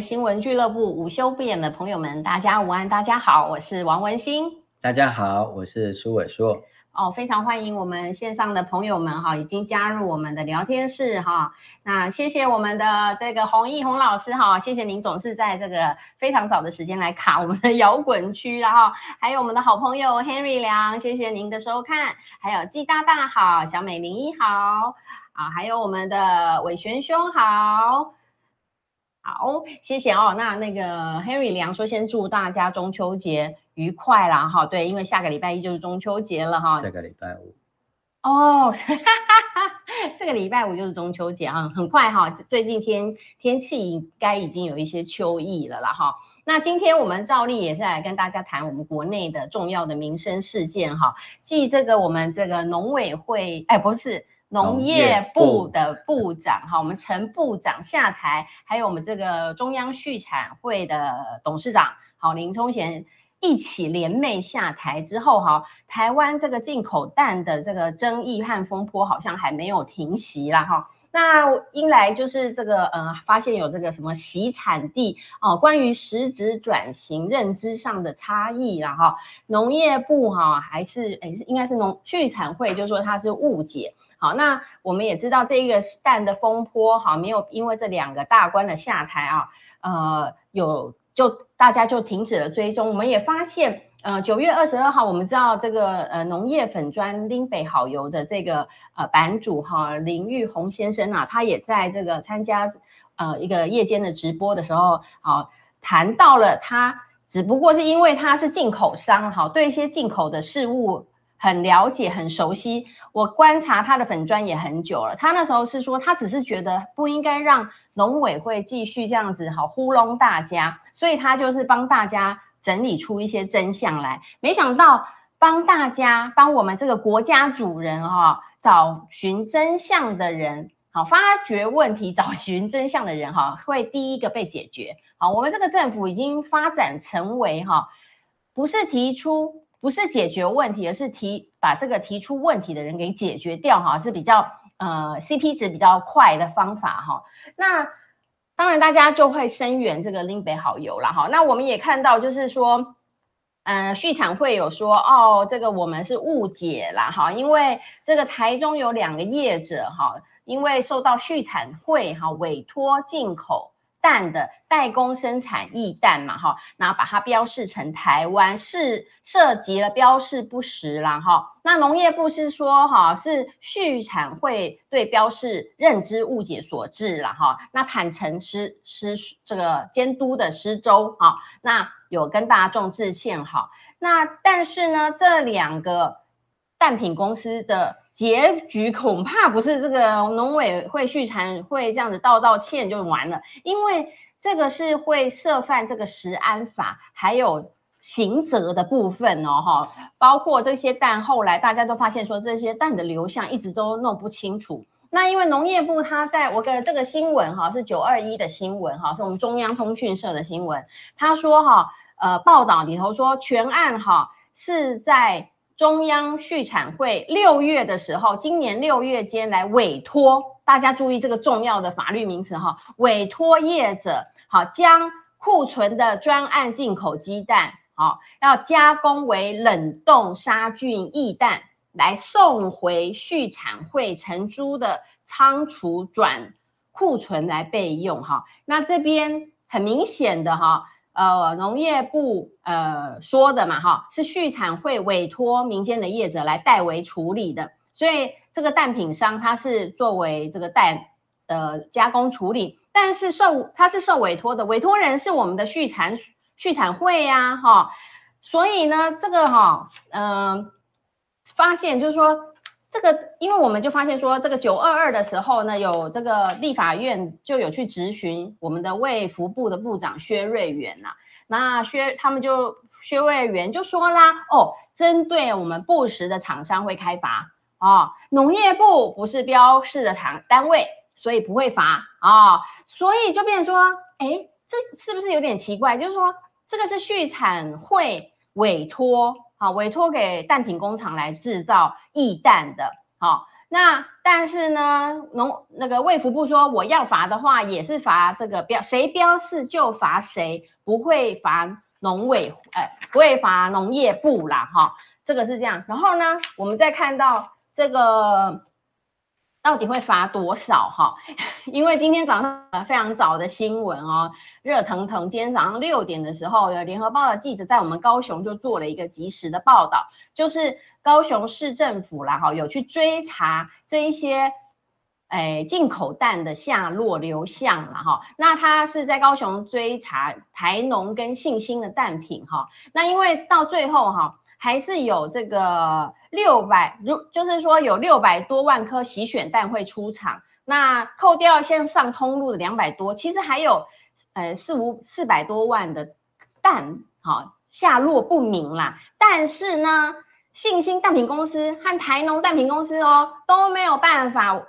新闻俱乐部午休不演的朋友们，大家午安，大家好，我是王文新。大家好，我是苏伟硕。哦，非常欢迎我们线上的朋友们哈，已经加入我们的聊天室哈。那谢谢我们的这个洪毅洪老师哈，谢谢您总是在这个非常早的时间来卡我们的摇滚区，然后还有我们的好朋友 Henry 梁，谢谢您的收看，还有季大大好，小美零一好啊，还有我们的伟璇兄好。好，谢谢哦。那那个 Henry 梁说，先祝大家中秋节愉快啦！哈，对，因为下个礼拜一就是中秋节了哈。下个礼拜五。哦，哈哈哈这个礼拜五就是中秋节啊，很快哈。最近天天气应该已经有一些秋意了啦哈。那今天我们照例也是来跟大家谈我们国内的重要的民生事件哈。继这个我们这个农委会，哎，不是。农业部的部长哈，我们陈部长下台，还有我们这个中央畜产会的董事长好林聪贤一起联袂下台之后哈，台湾这个进口蛋的这个争议和风波好像还没有停息啦哈。那因来就是这个呃，发现有这个什么洗产地哦，关于实质转型认知上的差异啦哈。农业部哈还是诶是应该是农畜产会，就说它是误解。好，那我们也知道这个蛋的风波，哈，没有因为这两个大官的下台啊，呃，有就大家就停止了追踪。我们也发现，呃，九月二十二号，我们知道这个呃农业粉专拎北好油的这个呃版主哈林玉红先生啊，他也在这个参加呃一个夜间的直播的时候，啊，谈到了他只不过是因为他是进口商，哈，对一些进口的事物。很了解，很熟悉。我观察他的粉砖也很久了。他那时候是说，他只是觉得不应该让农委会继续这样子好糊弄大家，所以他就是帮大家整理出一些真相来。没想到帮大家帮我们这个国家主人哈找寻真相的人，好发掘问题、找寻真相的人哈会第一个被解决。好，我们这个政府已经发展成为哈，不是提出。不是解决问题，而是提把这个提出问题的人给解决掉哈，是比较呃 CP 值比较快的方法哈。那当然大家就会声援这个林北好油了哈。那我们也看到就是说，呃，续产会有说哦，这个我们是误解啦哈，因为这个台中有两个业者哈，因为受到续产会哈委托进口。蛋的代工生产易蛋嘛，哈，然后把它标示成台湾，是涉及了标示不实啦，哈。那农业部是说，哈，是畜产会对标示认知误解所致了，哈。那坦诚失失这个监督的失周，哈。那有跟大众致歉，哈。那但是呢，这两个蛋品公司的。结局恐怕不是这个农委会、畜产会这样子道道歉就完了，因为这个是会涉犯这个食安法，还有刑责的部分哦，哈，包括这些蛋，后来大家都发现说这些蛋的流向一直都弄不清楚。那因为农业部他在我的这个新闻哈是九二一的新闻哈，是我们中央通讯社的新闻，他说哈，呃，报道里头说全案哈是在。中央畜产会六月的时候，今年六月间来委托大家注意这个重要的法律名词哈，委托业者好将库存的专案进口鸡蛋好要加工为冷冻杀菌易蛋来送回畜产会成猪的仓储转库存来备用哈，那这边很明显的哈。呃，农业部呃说的嘛，哈，是畜产会委托民间的业者来代为处理的，所以这个蛋品商他是作为这个蛋呃加工处理，但是受他是受委托的，委托人是我们的畜产畜产会呀、哈，所以呢，这个哈，嗯、发现就是说。这个，因为我们就发现说，这个九二二的时候呢，有这个立法院就有去质询我们的卫福部的部长薛瑞元呐、那薛他们就薛瑞元就说啦，哦，针对我们不实的厂商会开罚啊，农业部不是标示的厂单位，所以不会罚啊，所以就变成说，哎，这是不是有点奇怪？就是说，这个是畜产会委托。委托给蛋品工厂来制造易蛋的，好，那但是呢，农那个卫福部说我要罚的话，也是罚这个标谁标示就罚谁，不会罚农委，哎，不会罚农业部啦，哈，这个是这样。然后呢，我们再看到这个。到底会罚多少哈？因为今天早上非常早的新闻哦，热腾腾。今天早上六点的时候，有联合报的记者在我们高雄就做了一个即时的报道，就是高雄市政府啦哈，有去追查这一些诶进口蛋的下落流向了哈。那他是在高雄追查台农跟信兴的蛋品哈。那因为到最后哈。还是有这个六百，如就是说有六百多万颗洗选蛋会出厂，那扣掉现上通路的两百多，其实还有呃四五四百多万的蛋，好下落不明啦。但是呢，信兴蛋品公司和台农蛋品公司哦都没有办法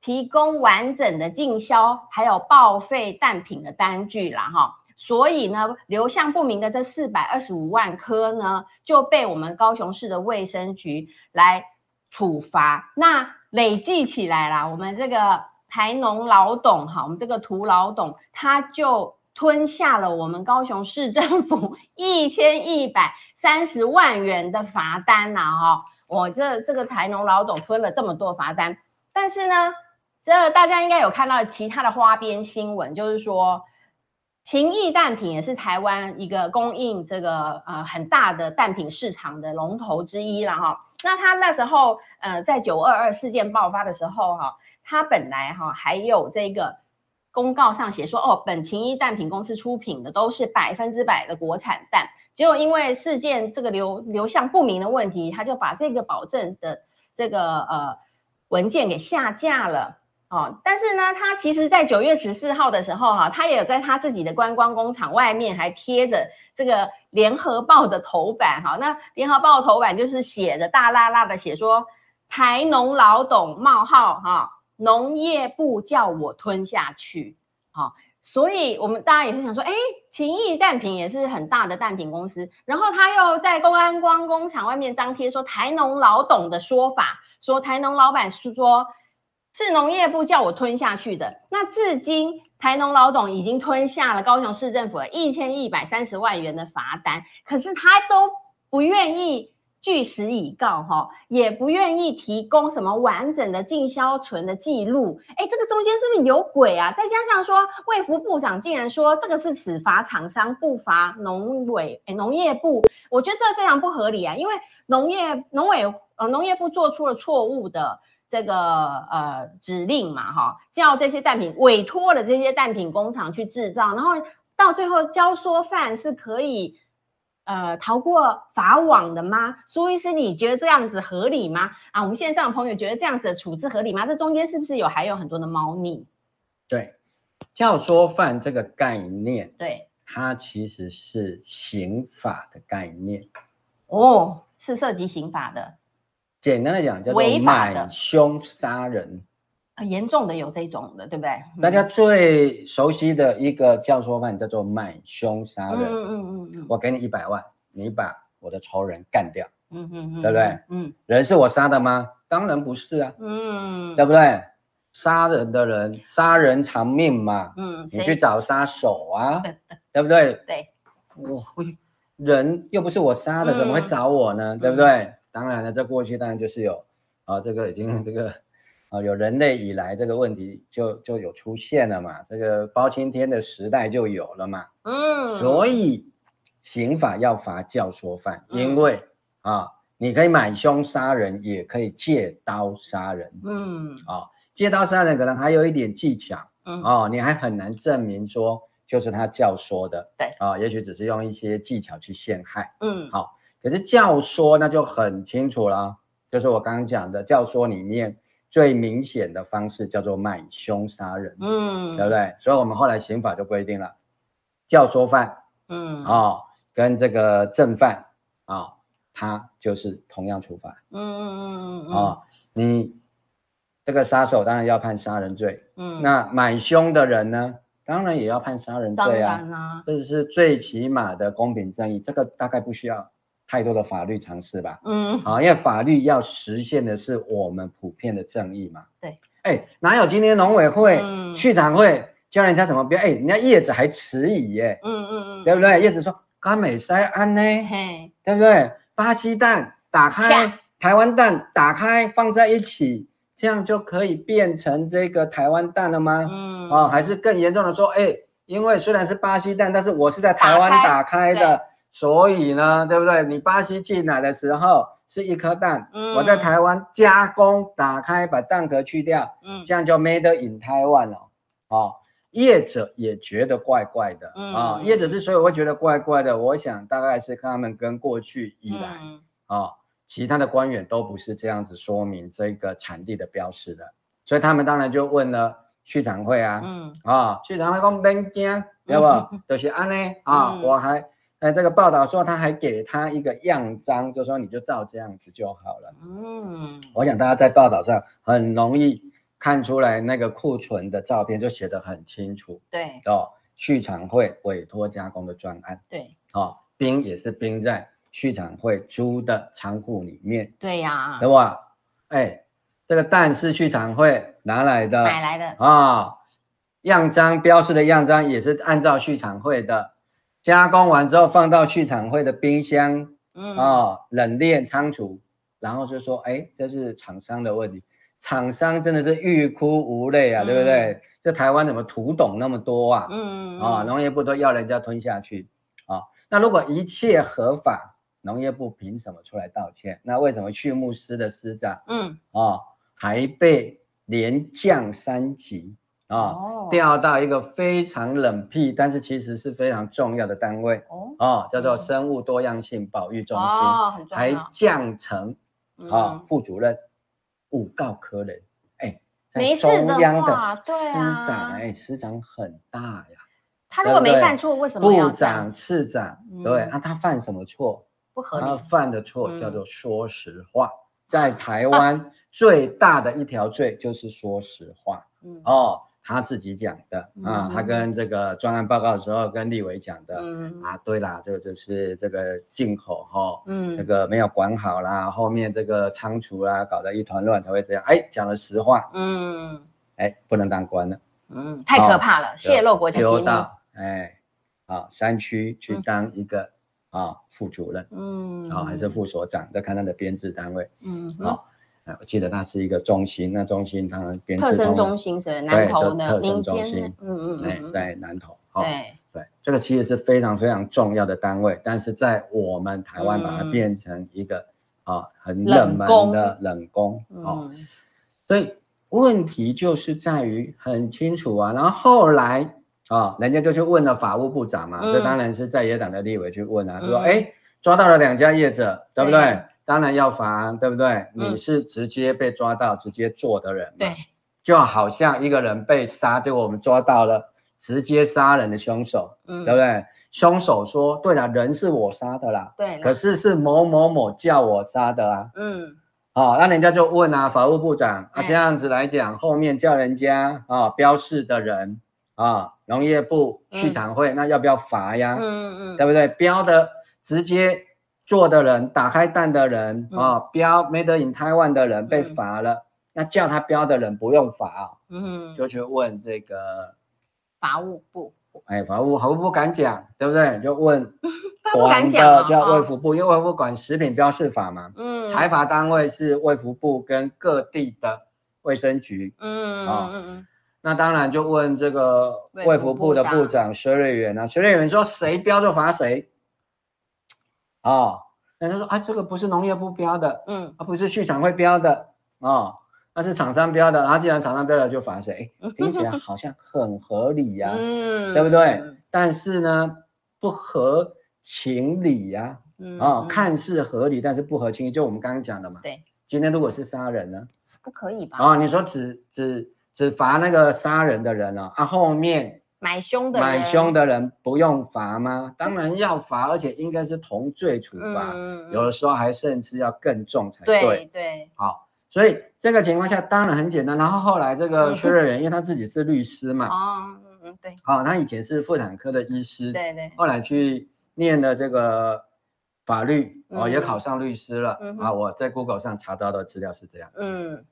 提供完整的进销还有报废蛋品的单据啦，哈。所以呢，流向不明的这四百二十五万颗呢，就被我们高雄市的卫生局来处罚。那累计起来啦，我们这个台农老董哈，我们这个涂老董，他就吞下了我们高雄市政府 一千一百三十万元的罚单呐哈。我这这个台农老董吞了这么多罚单，但是呢，这大家应该有看到其他的花边新闻，就是说。情谊蛋品也是台湾一个供应这个呃很大的蛋品市场的龙头之一了哈。那他那时候呃在九二二事件爆发的时候哈，他本来哈还有这个公告上写说哦，本情谊蛋品公司出品的都是百分之百的国产蛋，结果因为事件这个流流向不明的问题，他就把这个保证的这个呃文件给下架了。哦，但是呢，他其实，在九月十四号的时候，哈，他也有在他自己的观光工厂外面还贴着这个联合报的头版，哈，那联合报的头版就是写着大剌剌的写说，台农老董冒号哈，农业部叫我吞下去，好，所以我们大家也是想说，哎，情谊蛋品也是很大的蛋品公司，然后他又在公安光工厂外面张贴说台农老董的说法，说台农老板是说。是农业部叫我吞下去的。那至今台农老董已经吞下了高雄市政府一千一百三十万元的罚单，可是他都不愿意据实以告，哈，也不愿意提供什么完整的进销存的记录。哎，这个中间是不是有鬼啊？再加上说卫福部长竟然说这个是只罚厂商不罚农委，哎，农业部，我觉得这非常不合理啊，因为农业农委呃农业部做出了错误的。这个呃指令嘛，哈，叫这些蛋品委托了这些蛋品工厂去制造，然后到最后教唆犯是可以呃逃过法网的吗？苏医师，你觉得这样子合理吗？啊，我们线上的朋友觉得这样子的处置合理吗？这中间是不是有还有很多的猫腻？对，教唆犯这个概念，对，它其实是刑法的概念，哦，是涉及刑法的。简单的讲，叫做买凶杀人，很严重的有这种的，对不对？大家最熟悉的一个教唆犯叫做买凶杀人。嗯嗯嗯，我给你一百万，你把我的仇人干掉。嗯嗯嗯，对不对？嗯，人是我杀的吗？当然不是啊。嗯，对不对？杀人的人，杀人偿命嘛。嗯，你去找杀手啊，对不对？对，我会人又不是我杀的，怎么会找我呢？对不对？当然了，这过去当然就是有啊，这个已经这个啊有人类以来这个问题就就有出现了嘛，这个包青天的时代就有了嘛，嗯，所以刑法要罚教唆犯，因为啊你可以买凶杀人，也可以借刀杀人，嗯，啊借刀杀人可能还有一点技巧，嗯，哦你还很难证明说就是他教唆的，对，啊也许只是用一些技巧去陷害，嗯，好。可是教唆那就很清楚了，就是我刚刚讲的教唆里面最明显的方式叫做买凶杀人，嗯，对不对？所以我们后来刑法就规定了，教唆犯，嗯，哦，跟这个正犯啊、哦，他就是同样处罚，嗯嗯嗯嗯，啊，你这个杀手当然要判杀人罪，嗯，那买凶的人呢，当然也要判杀人罪啊，啊，这是最起码的公平正义，这个大概不需要。太多的法律常识吧？嗯，好，因为法律要实现的是我们普遍的正义嘛。对，哎，哪有今天农委会、畜产、嗯、会教人家怎么标？哎，人家叶子还迟疑耶。嗯嗯嗯，对不对？叶子说甘美塞安呢？嘿，对不对？巴西蛋打开，台湾蛋打开放在一起，这样就可以变成这个台湾蛋了吗？嗯，哦，还是更严重的说，哎，因为虽然是巴西蛋，但是我是在台湾打开的。所以呢，对不对？你巴西进来的时候是一颗蛋，嗯、我在台湾加工打开，把蛋壳去掉，嗯，这样就 made in Taiwan 了。哦，业者也觉得怪怪的啊、嗯哦。业者之所以会觉得怪怪的，我想大概是他们跟过去以来啊、其他的官员都不是这样子说明这个产地的标识的，所以他们当然就问了畜产会啊，嗯啊，畜产会讲别惊，对不？就是安呢啊，我还。哎，这个报道说他还给他一个样章，就说你就照这样子就好了。嗯，我想大家在报道上很容易看出来那个库存的照片，就写得很清楚。对，哦，畜产会委托加工的专案。对，哦，冰也是冰在畜产会租的仓库里面。对呀，对吧？哎，这个蛋是畜产会拿来的，买来的啊、哦，样章标示的样章也是按照畜产会的。加工完之后放到畜产会的冰箱，嗯啊、哦，冷链仓储，然后就说，哎，这是厂商的问题，厂商真的是欲哭无泪啊，嗯、对不对？这台湾怎么土董那么多啊？嗯啊，农业部都要人家吞下去啊。那如果一切合法，农业部凭什么出来道歉？那为什么畜牧司的司长，嗯啊，还被连降三级？啊、哦，调到一个非常冷僻，但是其实是非常重要的单位哦，哦，叫做生物多样性保育中心，哦、还降成啊、嗯哦、副主任，五告科人，哎，在中央的司长，哎，司长很大呀，他如果没犯错，为什？么要部长、次长？对，那、他犯什么错？不？合理，他犯的错叫做。说实话，嗯、在台湾最大的一条罪就是说实话，嗯。哦。他自己讲的啊，他跟这个专案报告的时候跟立委讲的、嗯、啊，对啦，就就是这个进口哈，嗯，这个没有管好啦，后面这个仓储啦，搞得一团乱才会这样，哎，讲了实话，嗯，哎，不能当官了，嗯，太可怕了，泄露国家机密，到哎，啊，山区去当一个、嗯、啊副主任，嗯，啊还是副所长，再看他的编制单位，嗯，好。我记得它是一个中心，那中心它编特生中心是南投的特生中心，嗯嗯嗯，在南投，对。对，这个其实是非常非常重要的单位，但是在我们台湾把它变成一个啊很冷门的冷宫，哦，所以问题就是在于很清楚啊，然后后来啊，人家就去问了法务部长嘛，这当然是在野党的立委去问啊，说哎抓到了两家业者，对不对？当然要罚，对不对？嗯、你是直接被抓到、直接做的人，对，就好像一个人被杀，结果我们抓到了直接杀人的凶手，嗯，对不对？凶手说：“对了，人是我杀的啦，对，可是是某某某叫我杀的啊，嗯，哦，那人家就问啊，法务部长啊，这样子来讲，后面叫人家啊标示的人啊，农业部畜产会，嗯、那要不要罚呀？嗯嗯，对不对？标的直接。”做的人，打开蛋的人啊、标 Made in Taiwan 的人被罚了，嗯、那叫他标的人不用罚啊，嗯，就去问这个法务部，哎，法务法务部敢讲，对不对？就问 管的叫卫福部，因为卫福部管食品标示法嘛，嗯，裁罚单位是卫福部跟各地的卫生局，嗯嗯嗯，那当然就问这个卫福部的部长薛瑞元啊，薛瑞元说谁标就罚谁。哦，那他说啊，这个不是农业部标的，嗯，啊，不是畜产会标的，哦，那是厂商标的，然后既然厂商标的就罚谁？听起来好像很合理呀，嗯，对不对？但是呢，不合情理呀，嗯，啊，看似合理，但是不合情理，就我们刚刚讲的嘛，对，今天如果是杀人呢？不可以吧？啊，你说只只只罚那个杀人的人了，啊，后面。买凶的买凶的人不用罚吗？当然要罚，而且应该是同罪处罚，嗯、有的时候还甚至要更重才对。对对，好，所以这个情况下当然很简单。然后后来这个薛瑞元，因为他自己是律师嘛，哦，嗯嗯对，好，他以前是妇产科的医师，对对，后来去念了这个法律哦，也考上律师了、嗯、啊。我在 Google 上查到的资料是这样。嗯，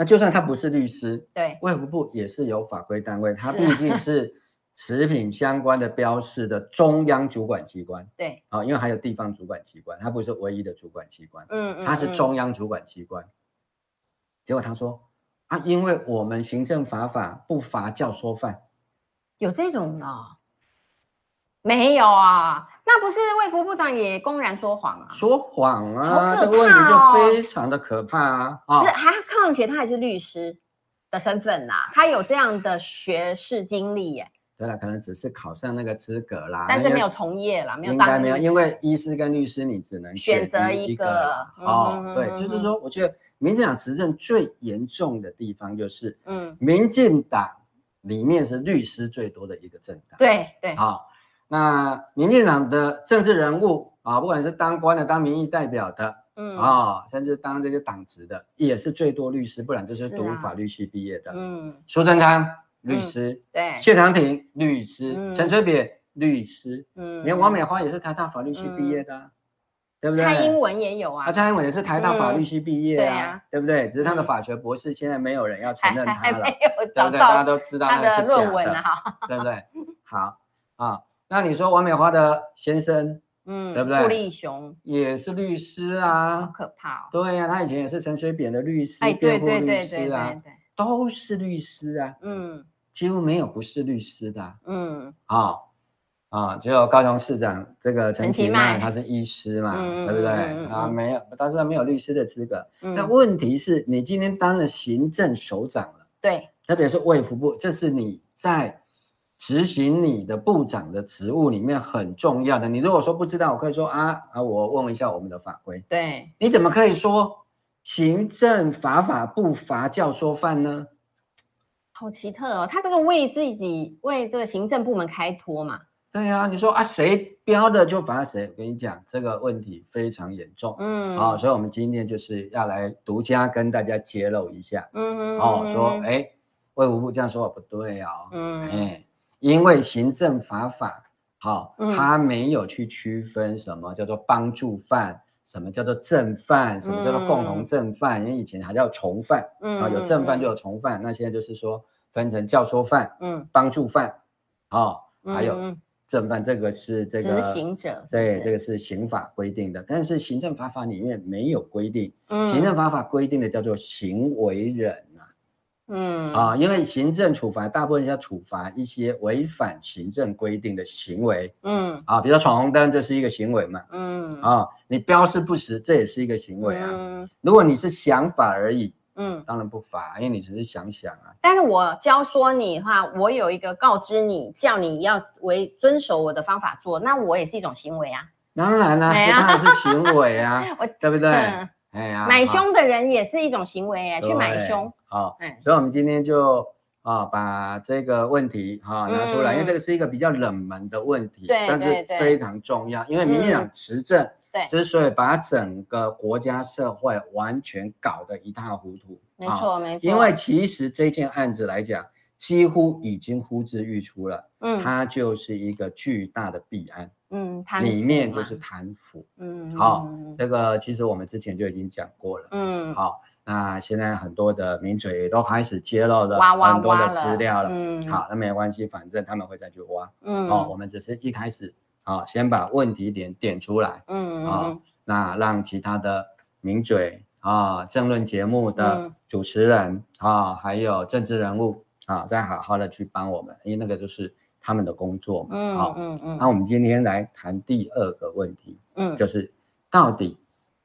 那就算他不是律师，对，卫福部也是有法规单位，他毕竟是食品相关的标示的中央主管机关。对，啊，因为还有地方主管机关，他不是唯一的主管机关。嗯嗯，他是中央主管机关。结果他说啊，因为我们行政法法不罚教唆犯，有这种的？没有啊，那不是卫福部长也公然说谎啊？说谎啊，这个问题就非常的可怕啊！是还况且他还是律师的身份呐，他有这样的学士经历耶。对了，可能只是考上那个资格啦，但是没有从业啦，没有应该没有，因为医师跟律师你只能选择一个。哦，对，就是说，我觉得民进党执政最严重的地方就是，嗯，民进党里面是律师最多的一个政党。对对，好。那民进党的政治人物啊，不管是当官的、当民意代表的，嗯啊，甚至当这个党职的，也是最多律师，不然就是读法律系毕业的。嗯，苏贞昌律师，对，谢长廷律师，陈水扁律师，嗯，连王美花也是台大法律系毕业的，对不对？蔡英文也有啊，蔡英文也是台大法律系毕业啊，对不对？只是他的法学博士现在没有人要承认他了，对不对？大家都知道他的论文了，对不对？好啊。那你说王美花的先生，嗯，对不对？顾立雄。也是律师啊，好可怕哦。对呀、啊，他以前也是陈水扁的律师，哎，对对对对对，都是律师啊，嗯，几乎没有不是律师的，嗯，啊啊，只有高雄市长这个陈其迈他是医师嘛，对不对？啊，没有，但是他没有律师的资格。那问题是你今天当了行政首长了，对，特别是卫福部，这是你在。执行你的部长的职务里面很重要的，你如果说不知道，我可以说啊啊，我问一下我们的法规。对，你怎么可以说行政法法不罚教唆犯呢？好奇特哦，他这个为自己为这个行政部门开脱嘛？对呀、啊，你说啊，谁标的就罚谁。我跟你讲，这个问题非常严重。嗯，好、哦，所以我们今天就是要来独家跟大家揭露一下。嗯嗯，哦，说哎，卫福部这样说不对哦。嗯，哎。因为行政法法，好，他没有去区分什么叫做帮助犯，什么叫做正犯，什么叫做共同正犯，因为以前还叫从犯，啊，有正犯就有从犯，那现在就是说分成教唆犯，嗯，帮助犯，啊，还有正犯，这个是这个执行者，对，这个是刑法规定的，但是行政法法里面没有规定，行政法法规定的叫做行为人。嗯啊，因为行政处罚大部分要处罚一些违反行政规定的行为，嗯啊，比如说闯红灯，这是一个行为嘛，嗯啊，你标示不实，这也是一个行为啊。嗯，如果你是想法而已，嗯，当然不罚，因为你只是想想啊。但是我教唆你的话，我有一个告知你，叫你要为遵守我的方法做，那我也是一种行为啊。当然啦，这当然是行为啊，对不对？哎呀，买凶的人也是一种行为哎，去买凶。好，所以我们今天就啊把这个问题哈拿出来，因为这个是一个比较冷门的问题，但是非常重要。因为民进党执政，对，之所以把整个国家社会完全搞得一塌糊涂，没错没错。因为其实这件案子来讲，几乎已经呼之欲出了，嗯，它就是一个巨大的弊案。嗯，里面就是贪腐。嗯，好，这个其实我们之前就已经讲过了。嗯，好，那现在很多的名嘴也都开始揭露了很多的资料了。嗯，好，那没关系，反正他们会再去挖。嗯，哦，我们只是一开始，啊，先把问题点点出来。嗯，啊，那让其他的名嘴啊、政论节目的主持人啊，还有政治人物啊，再好好的去帮我们，因为那个就是。他们的工作嘛，嗯好嗯，嗯，那我们今天来谈第二个问题，嗯，就是到底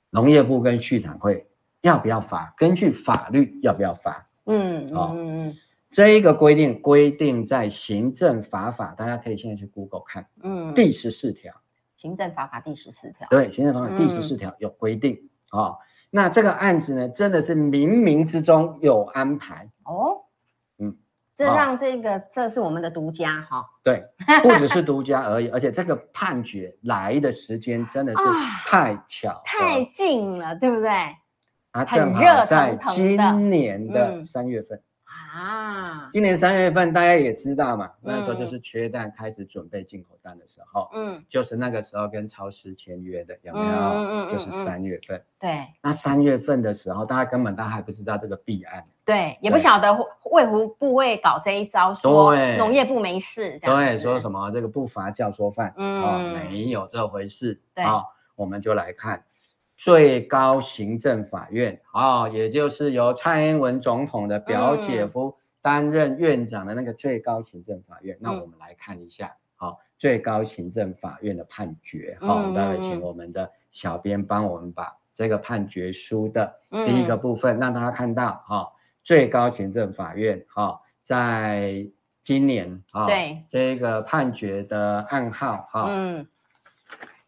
农业部跟畜产会要不要罚？根据法律要不要罚？嗯嗯嗯，这一个规定规定在行政法法，大家可以现在去 Google 看，嗯，第十四条，行政法法第十四条，对，行政法法第十四条有规定啊、嗯哦。那这个案子呢，真的是冥冥之中有安排哦。这让这个、哦、这是我们的独家哈、哦，对，不只是独家而已，而且这个判决来的时间真的是太巧、啊，太近了，对不对？啊，正好在今年的三月份啊。今年三月份大家也知道嘛，那时候就是缺蛋开始准备进口蛋的时候，嗯，就是那个时候跟超市签约的，有没有？嗯嗯就是三月份。对。那三月份的时候，大家根本大家还不知道这个弊案。对，也不晓得卫福部会搞这一招，说农业部没事。对，说什么这个不罚教唆犯，嗯，没有这回事。对，我们就来看。最高行政法院啊、哦，也就是由蔡英文总统的表姐夫担任院长的那个最高行政法院。嗯、那我们来看一下，好、哦，最高行政法院的判决。好、嗯，待会请我们的小编帮我们把这个判决书的第一个部分让大家看到。哈、哦，最高行政法院哈、哦，在今年啊，哦、对这个判决的案号哈。哦嗯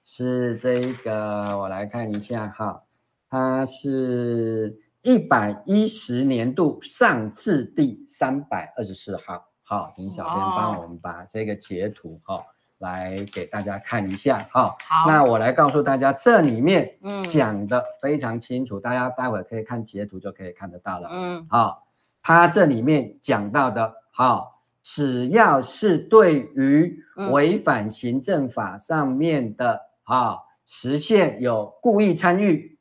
是这个，我来看一下哈，它是一百一十年度上字第三百二十四号。好，请小编帮我们把这个截图哈，来给大家看一下哈。好，那我来告诉大家，这里面讲的非常清楚，大家待会可以看截图就可以看得到了。嗯，好，它这里面讲到的，好，只要是对于违反行政法上面的。啊，实现有故意参与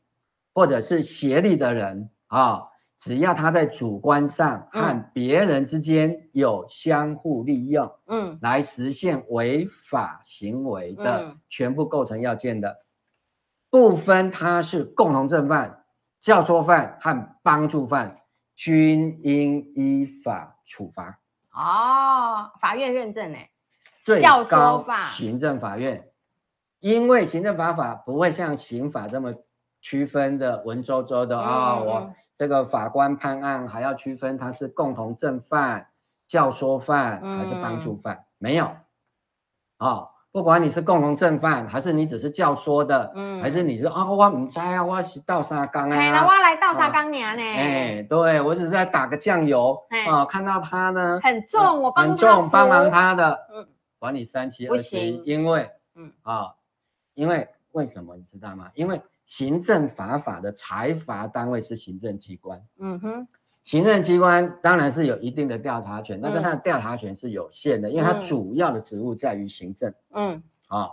或者是协力的人啊，只要他在主观上和别人之间有相互利用，嗯，来实现违法行为的，全部构成要件的，不分他是共同正犯、教唆犯和帮助犯，均应依法处罚。哦，法院认证呢？最高行政法院。因为行政法法不会像刑法这么区分的文绉绉的啊，我这个法官判案还要区分他是共同正犯、教唆犯还是帮助犯，没有。啊，不管你是共同正犯还是你只是教唆的，嗯，还是你是啊，我不知啊，我是倒沙缸啊，我来倒沙缸娘呢，哎，对我只是在打个酱油啊，看到他呢很重，我帮很重帮忙他的，嗯，管你三七二十一，因为嗯。啊。因为为什么你知道吗？因为行政法法的裁罚单位是行政机关，嗯哼，行政机关当然是有一定的调查权，但是它的调查权是有限的，因为它主要的职务在于行政，嗯，啊，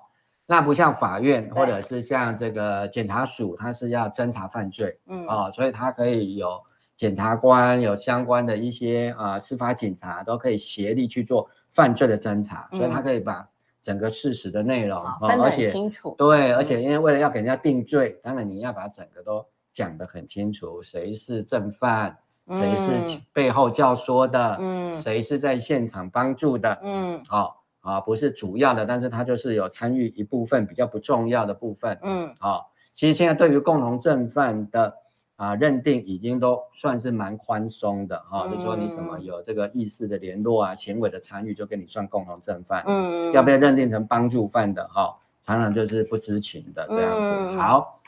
那不像法院或者是像这个检察署，它是要侦查犯罪，嗯。啊，所以它可以有检察官有相关的一些啊司法警察都可以协力去做犯罪的侦查，所以它可以把。整个事实的内容，分得很清楚。对，而且因为为了要给人家定罪，当然你要把整个都讲得很清楚，谁是正犯，谁是背后教唆的，嗯，谁是在现场帮助的，嗯，好啊，不是主要的，但是他就是有参与一部分比较不重要的部分，嗯，好，其实现在对于共同正犯的。啊，认定已经都算是蛮宽松的哈，就说你什么有这个意识的联络啊、行为的参与，就跟你算共同正犯。嗯，要被认定成帮助犯的哈，常常就是不知情的这样子。好，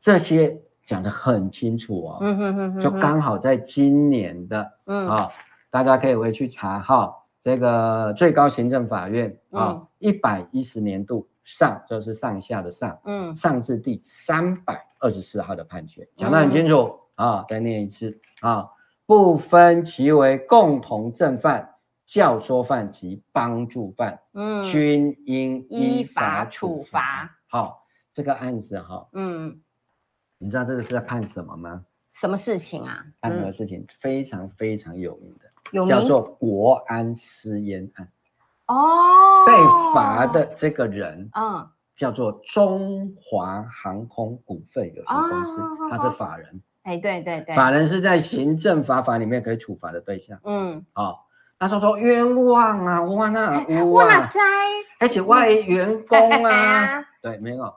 这些讲得很清楚哦。嗯哼哼，就刚好在今年的，嗯啊，大家可以回去查哈，这个最高行政法院啊，一百一十年度上就是上下的上，嗯，上至第三百。二十四号的判决讲得很清楚啊，再念一次啊，不分其为共同正犯、教唆犯及帮助犯，嗯，均应依法处罚。好，这个案子哈，嗯，你知道这个是在判什么吗？什么事情啊？判什么事情？非常非常有名的，有名叫做国安私烟案。哦，被罚的这个人，嗯。叫做中华航空股份有限公司，他是法人。哎，对对对，法人是在行政法法里面可以处罚的对象。嗯，好，他说说冤枉啊，我那我哪在？而且外员工啊，对，没有，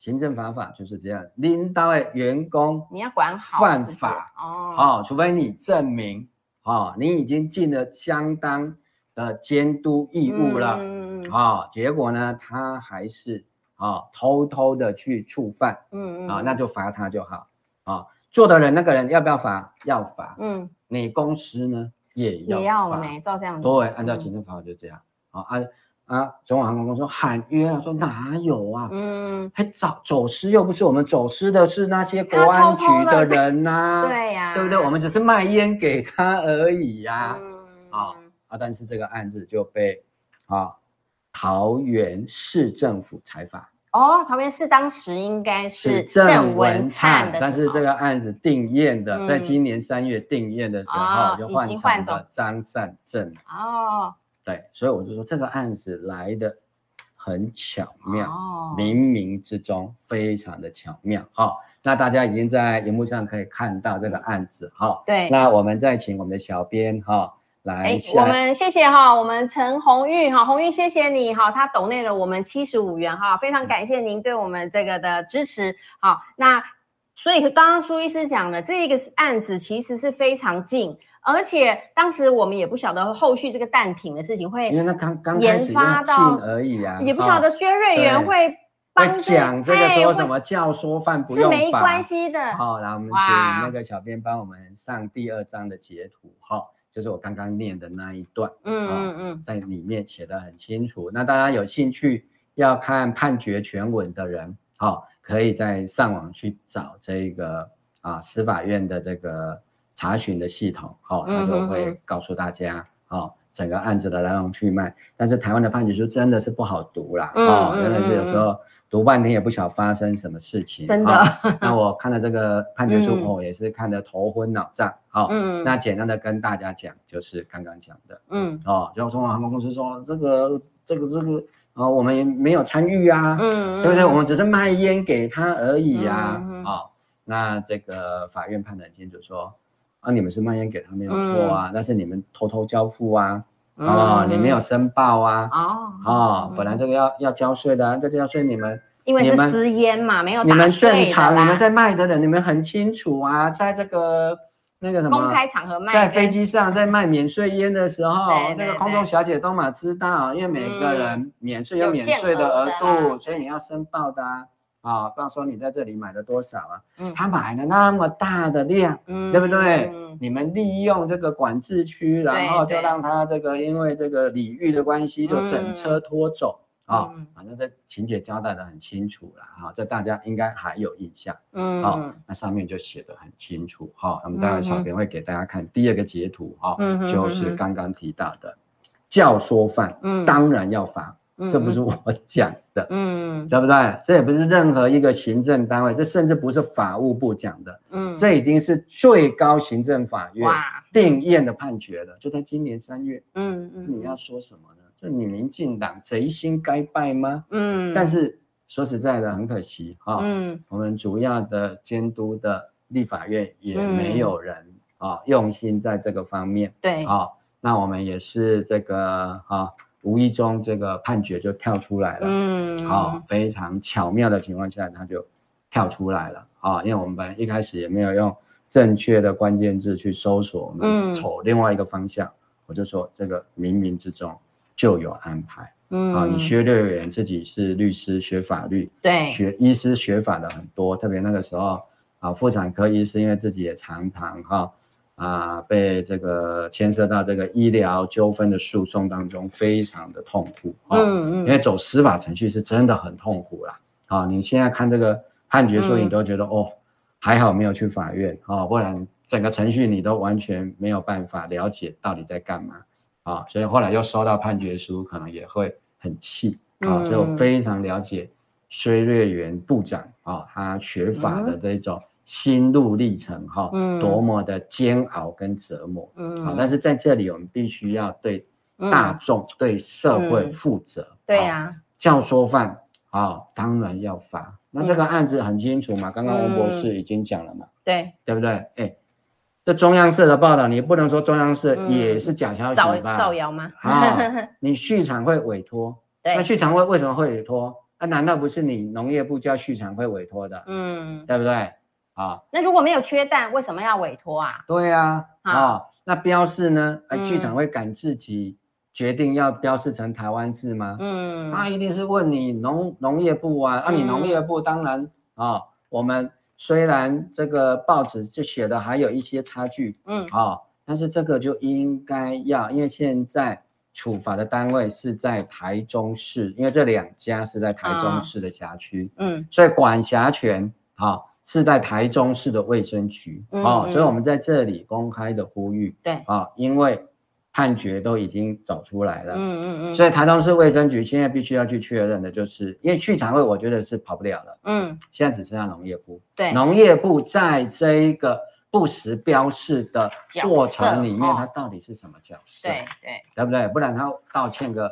行政法法就是这样，领导的员工你要管好犯法。哦，好，除非你证明哦，你已经尽了相当的监督义务了，嗯，啊，结果呢，他还是。啊，偷偷的去触犯，嗯嗯，啊，那就罚他就好，啊，做的人那个人要不要罚？要罚，嗯，你公司呢也要罚，也要没照这样，对，按照行政法就这样，啊，按啊，中华航空公司说喊约了，说哪有啊？嗯，还走走私又不是我们走私的，是那些国安局的人呐、啊。对呀、啊，对不对？我们只是卖烟给他而已呀、啊。嗯啊啊！但是这个案子就被啊桃园市政府裁罚。哦，桃园市当时应该是郑文灿的，但是这个案子定验的，嗯、在今年三月定验的时候，哦、就换成了张善政。哦。对，所以我就说这个案子来的很巧妙，哦、冥冥之中非常的巧妙。好、哦，那大家已经在荧幕上可以看到这个案子。好、哦，对，那我们再请我们的小编哈、哦、来。我们谢谢哈，我们陈红玉哈，红玉谢谢你哈，他抖内了我们七十五元哈，非常感谢您对我们这个的支持。好，那所以刚刚苏医师讲的这个案子其实是非常近。而且当时我们也不晓得后续这个蛋品的事情会，因为那刚刚研发到而已啊，也不晓得薛瑞元会帮讲这个说什么教唆犯不用是没关系的。好，来我们请那个小编帮我们上第二张的截图，哈，就是我刚刚念的那一段，嗯嗯嗯，在里面写的很清楚。那大家有兴趣要看判决全文的人，好，可以在上网去找这个啊司法院的这个。查询的系统，好，他就会告诉大家，好，整个案子的来龙去脉。但是台湾的判决书真的是不好读啦，哦，真的是有时候读半天也不晓发生什么事情。真的。那我看了这个判决书，我也是看得头昏脑胀。好，嗯，那简单的跟大家讲，就是刚刚讲的，嗯，哦，就中华航空公司说这个这个这个，哦，我们也没有参与啊，嗯，对不对？我们只是卖烟给他而已啊，哦，那这个法院判的很清楚说。啊，你们是卖烟给他没有错啊，但是你们偷偷交付啊，啊，你没有申报啊，哦，本来这个要要交税的，这个交税你们因为是私烟嘛，没有你们正常，你们在卖的人你们很清楚啊，在这个那个什么公开场合卖，在飞机上在卖免税烟的时候，那个空中小姐都嘛知道，因为每个人免税有免税的额度，所以你要申报的。啊，比方说你在这里买了多少啊？嗯，他买了那么大的量，嗯，对不对？嗯，你们利用这个管制区，然后就让他这个因为这个礼遇的关系，就整车拖走啊。反正这情节交代的很清楚了哈，这大家应该还有印象。嗯，好，那上面就写的很清楚哈。那么待会小编会给大家看第二个截图哈，就是刚刚提到的教唆犯，嗯，当然要罚。这不是我 讲的，嗯，对不对？这也不是任何一个行政单位，这甚至不是法务部讲的，嗯，这已经是最高行政法院定验的判决了，就在今年三月，嗯嗯，你要说什么呢？就你民进党贼心该败吗？嗯，但是说实在的，很可惜哈，嗯，我们主要的监督的立法院也没有人啊用心在这个方面，对，啊，那我们也是这个啊。无意中这个判决就跳出来了，嗯，好，非常巧妙的情况下，它就跳出来了。啊，因为我们本来一开始也没有用正确的关键字去搜索，我们瞅另外一个方向，我就说这个冥冥之中就有安排，嗯，啊，你薛瑞元自己是律师，学法律，对，学医师学法的很多，特别那个时候啊，妇产科医师因为自己也常常哈。啊，被这个牵涉到这个医疗纠纷的诉讼当中，非常的痛苦啊。嗯嗯，因为走司法程序是真的很痛苦啦。啊，你现在看这个判决书，你都觉得、嗯、哦，还好没有去法院啊，不然整个程序你都完全没有办法了解到底在干嘛啊。所以后来又收到判决书，可能也会很气啊。所以我非常了解薛瑞元部长啊，他学法的这种。心路历程哈，多么的煎熬跟折磨，嗯，好，但是在这里我们必须要对大众、对社会负责，对呀，教唆犯啊，当然要罚。那这个案子很清楚嘛，刚刚翁博士已经讲了嘛，对，对不对？哎，这中央社的报道，你不能说中央社也是假消息吧？造谣吗？啊，你畜产会委托，那畜产会为什么会委托？那难道不是你农业部叫畜产会委托的？嗯，对不对？啊，那如果没有缺蛋，为什么要委托啊？对呀，啊，那标示呢？呃，畜产会敢自己决定要标示成台湾字吗？嗯，他一定是问你农农业部啊，啊，你农业部当然啊，我们虽然这个报纸就写的还有一些差距，嗯，啊，但是这个就应该要，因为现在处罚的单位是在台中市，因为这两家是在台中市的辖区，嗯，所以管辖权啊是在台中市的卫生局，哦，所以我们在这里公开的呼吁，对啊，因为判决都已经走出来了，嗯嗯嗯，所以台中市卫生局现在必须要去确认的就是，因为畜产会我觉得是跑不了了，嗯，现在只剩下农业部，对，农业部在这一个。不实标示的过程里面，它到底是什么角色？对对，对不对？不然他道歉个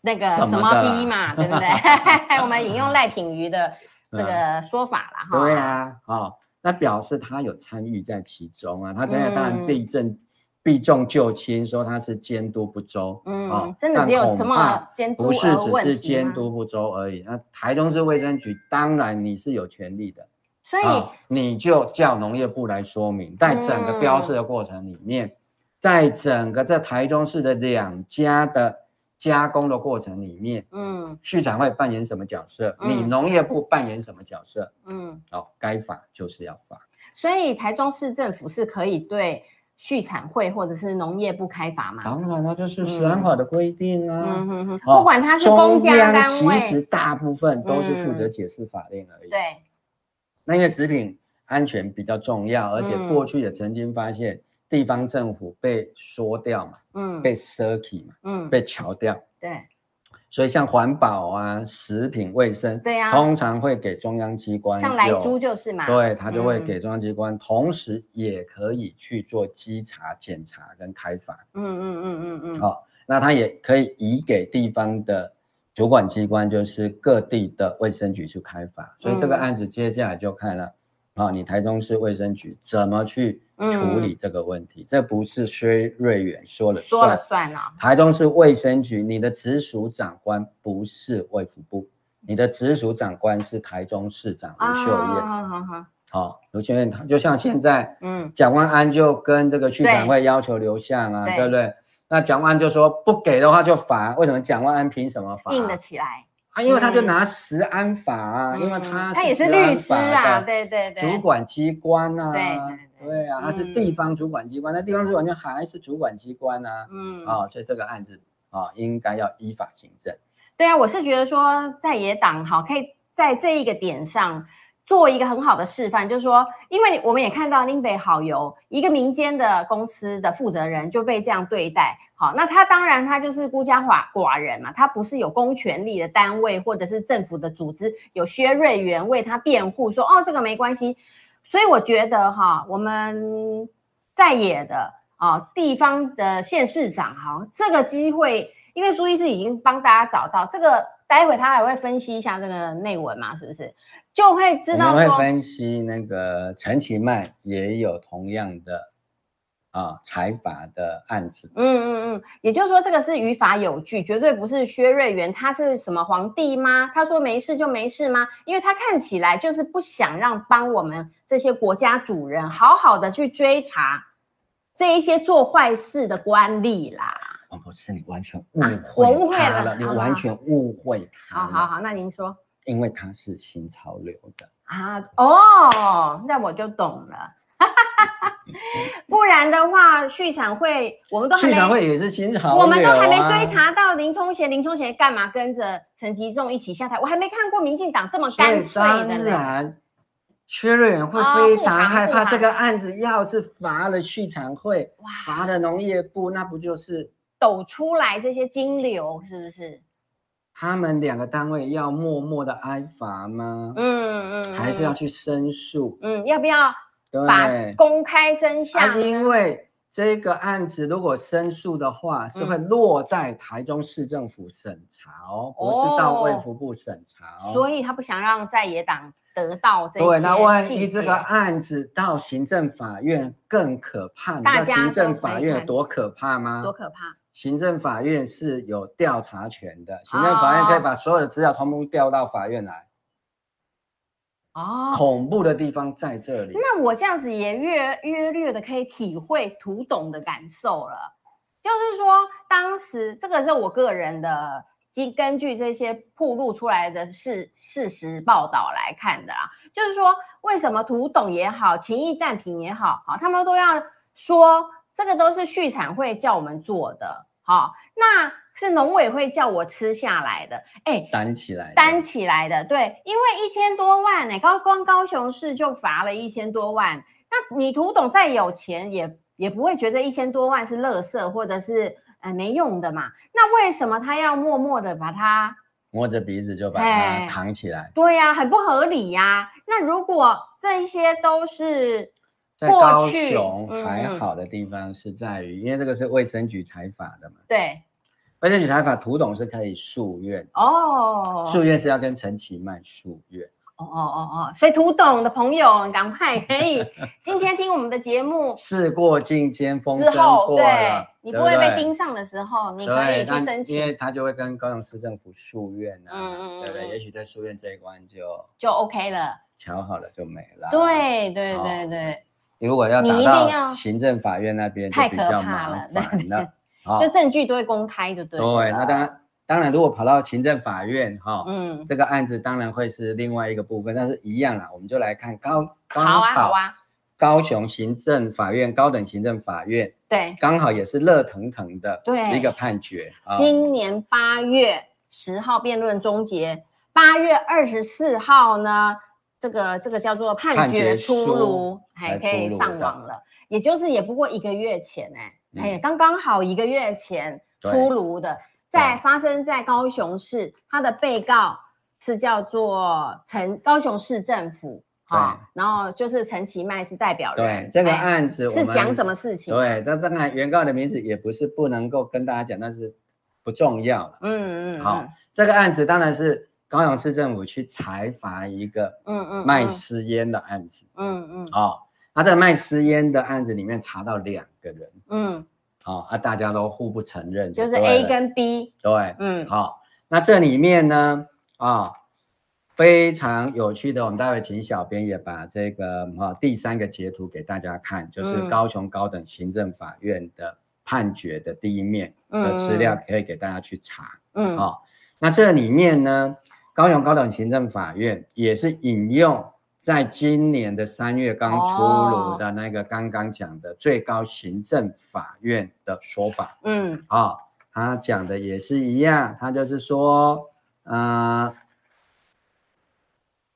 那个什么逼嘛，对不对？我们引用赖品妤的这个说法了哈。对啊，哦，那表示他有参与在其中啊。他现在当然避重避重就轻，说他是监督不周。嗯，真的只有这么监督？不是只是监督不周而已。那台中市卫生局当然你是有权利的。所以、哦、你就叫农业部来说明，在整个标示的过程里面，嗯、在整个在台中市的两家的加工的过程里面，嗯，畜产会扮演什么角色？嗯、你农业部扮演什么角色？嗯，哦，该罚就是要罚。所以台中市政府是可以对畜产会或者是农业部开罚吗？当然了，就是食安法的规定啊。嗯哼哼，不管它是公家单位，其实大部分都是负责解释法令而已。嗯、对。那因为食品安全比较重要，而且过去也曾经发现地方政府被缩掉嘛，嗯，被舍弃嘛，嗯，被乔掉，对，所以像环保啊、食品卫生，对呀，通常会给中央机关，像莱猪就是嘛，对，他就会给中央机关，同时也可以去做稽查、检查跟开罚，嗯嗯嗯嗯嗯，好，那他也可以移给地方的。主管机关就是各地的卫生局去开罚，所以这个案子接下来就看了。啊，你台中市卫生局怎么去处理这个问题？这不是薛瑞远说了说了算了。台中市卫生局，你的直属长官不是卫福部，你的直属长官是台中市长卢秀燕。好好好，好，卢秀燕，就像现在，嗯，蒋万安就跟这个区长会要求留下啊，对不对？那蒋万安就说不给的话就罚，为什么蒋万安凭什么罚？硬得起来啊？因为他就拿食安法啊，因为他他也是律师啊，对对对，主管机关啊，对对啊，他是地方主管机关，那地方主管就还是主管机关啊，嗯啊，所以这个案子啊应该要依法行政。对啊，我是觉得说在野党哈，可以在这一个点上。做一个很好的示范，就是说，因为我们也看到林北好油一个民间的公司的负责人就被这样对待，好，那他当然他就是孤家寡寡人嘛，他不是有公权力的单位或者是政府的组织，有薛瑞元为他辩护说，哦，这个没关系，所以我觉得哈，我们在野的啊地方的县市长哈，这个机会，因为苏医师已经帮大家找到这个，待会他还会分析一下这个内文嘛，是不是？就会知道，我们会分析那个陈其迈也有同样的啊财阀的案子。嗯嗯嗯，也就是说，这个是于法有据，绝对不是薛瑞元他是什么皇帝吗？他说没事就没事吗？因为他看起来就是不想让帮我们这些国家主人好好的去追查这一些做坏事的官吏啦。哦，不是，你完全误会、啊、我误会了，你完全误会他好好好，那您说。因为他是新潮流的啊哦，那我就懂了。不然的话，续产会我们都还没，畜产会也是新潮流、啊、我们都还没追查到林聪贤，林聪贤干嘛跟着陈吉仲一起下台？我还没看过民进党这么干脆的。当然，薛瑞元会非常害怕这个案子，要是罚了畜产会，罚了农业部，那不就是抖出来这些金流，是不是？他们两个单位要默默的挨罚吗？嗯嗯，还是要去申诉？嗯，要不要把公开真相？啊，因为这个案子如果申诉的话，是会落在台中市政府审查哦，不是到卫福部审查哦。所以他不想让在野党得到这些。对，那万一这个案子到行政法院更可怕，大家行政法院有多可怕吗？多可怕！行政法院是有调查权的，行政法院可以把所有的资料通通调到法院来。哦，恐怖的地方在这里。那我这样子也约约略的可以体会读懂的感受了，就是说当时这个是我个人的，基根据这些曝露出来的事事实报道来看的啦，就是说为什么涂董也好，情义暂停也好，好，他们都要说这个都是畜产会叫我们做的。好，那是农委会叫我吃下来的，哎，担起来，担起来的，对，因为一千多万呢，高光高雄市就罚了一千多万，那你涂董再有钱也也不会觉得一千多万是垃圾或者是呃没用的嘛，那为什么他要默默的把它？摸着鼻子就把它扛起来，对呀、啊，很不合理呀、啊。那如果这些都是在高雄还好的地方，是在于、嗯，因为这个是卫生局裁罚的嘛。对，卫生局裁罚，涂董是可以诉愿哦。诉愿是要跟陈其迈诉愿。哦哦哦哦，所以涂董的朋友赶快可以 今天听我们的节目，事过境迁，风声过了，对，你不会被盯上的时候，你可以去申请，因为他就会跟高雄市政府诉愿啊，嗯嗯对不对？也许在诉愿这一关就就 OK 了，瞧好了就没了。对对对对，你如果要打到行政法院那边，太可怕了，就证据都会公开，就对。对，那当然。当然，如果跑到行政法院，哈，嗯，这个案子当然会是另外一个部分，但是一样啦，我们就来看高，好啊，好啊，高雄行政法院高等行政法院，对，刚好也是热腾腾的对一个判决。今年八月十号辩论终结，八月二十四号呢，这个这个叫做判决出炉，还可以上网了，也就是也不过一个月前，哎、嗯，哎，刚刚好一个月前出炉的。在发生在高雄市，他的被告是叫做陈高雄市政府，哈，然后就是陈其迈是代表人。对，这个案子是讲什么事情？对，那当然原告的名字也不是不能够跟大家讲，但是不重要了。嗯嗯，好，这个案子当然是高雄市政府去裁罚一个嗯嗯卖私烟的案子。嗯嗯，哦，他在卖私烟的案子里面查到两个人。嗯。好啊，大家都互不承认就，就是 A 跟 B。对，嗯，好，那这里面呢，啊，非常有趣的，我们待会请小编也把这个啊第三个截图给大家看，就是高雄高等行政法院的判决的第一面的资料，可以给大家去查。嗯，好，那这里面呢，高雄高等行政法院也是引用。在今年的三月刚出炉的那个刚刚讲的最高行政法院的说法，嗯，啊，他讲的也是一样，他就是说，呃，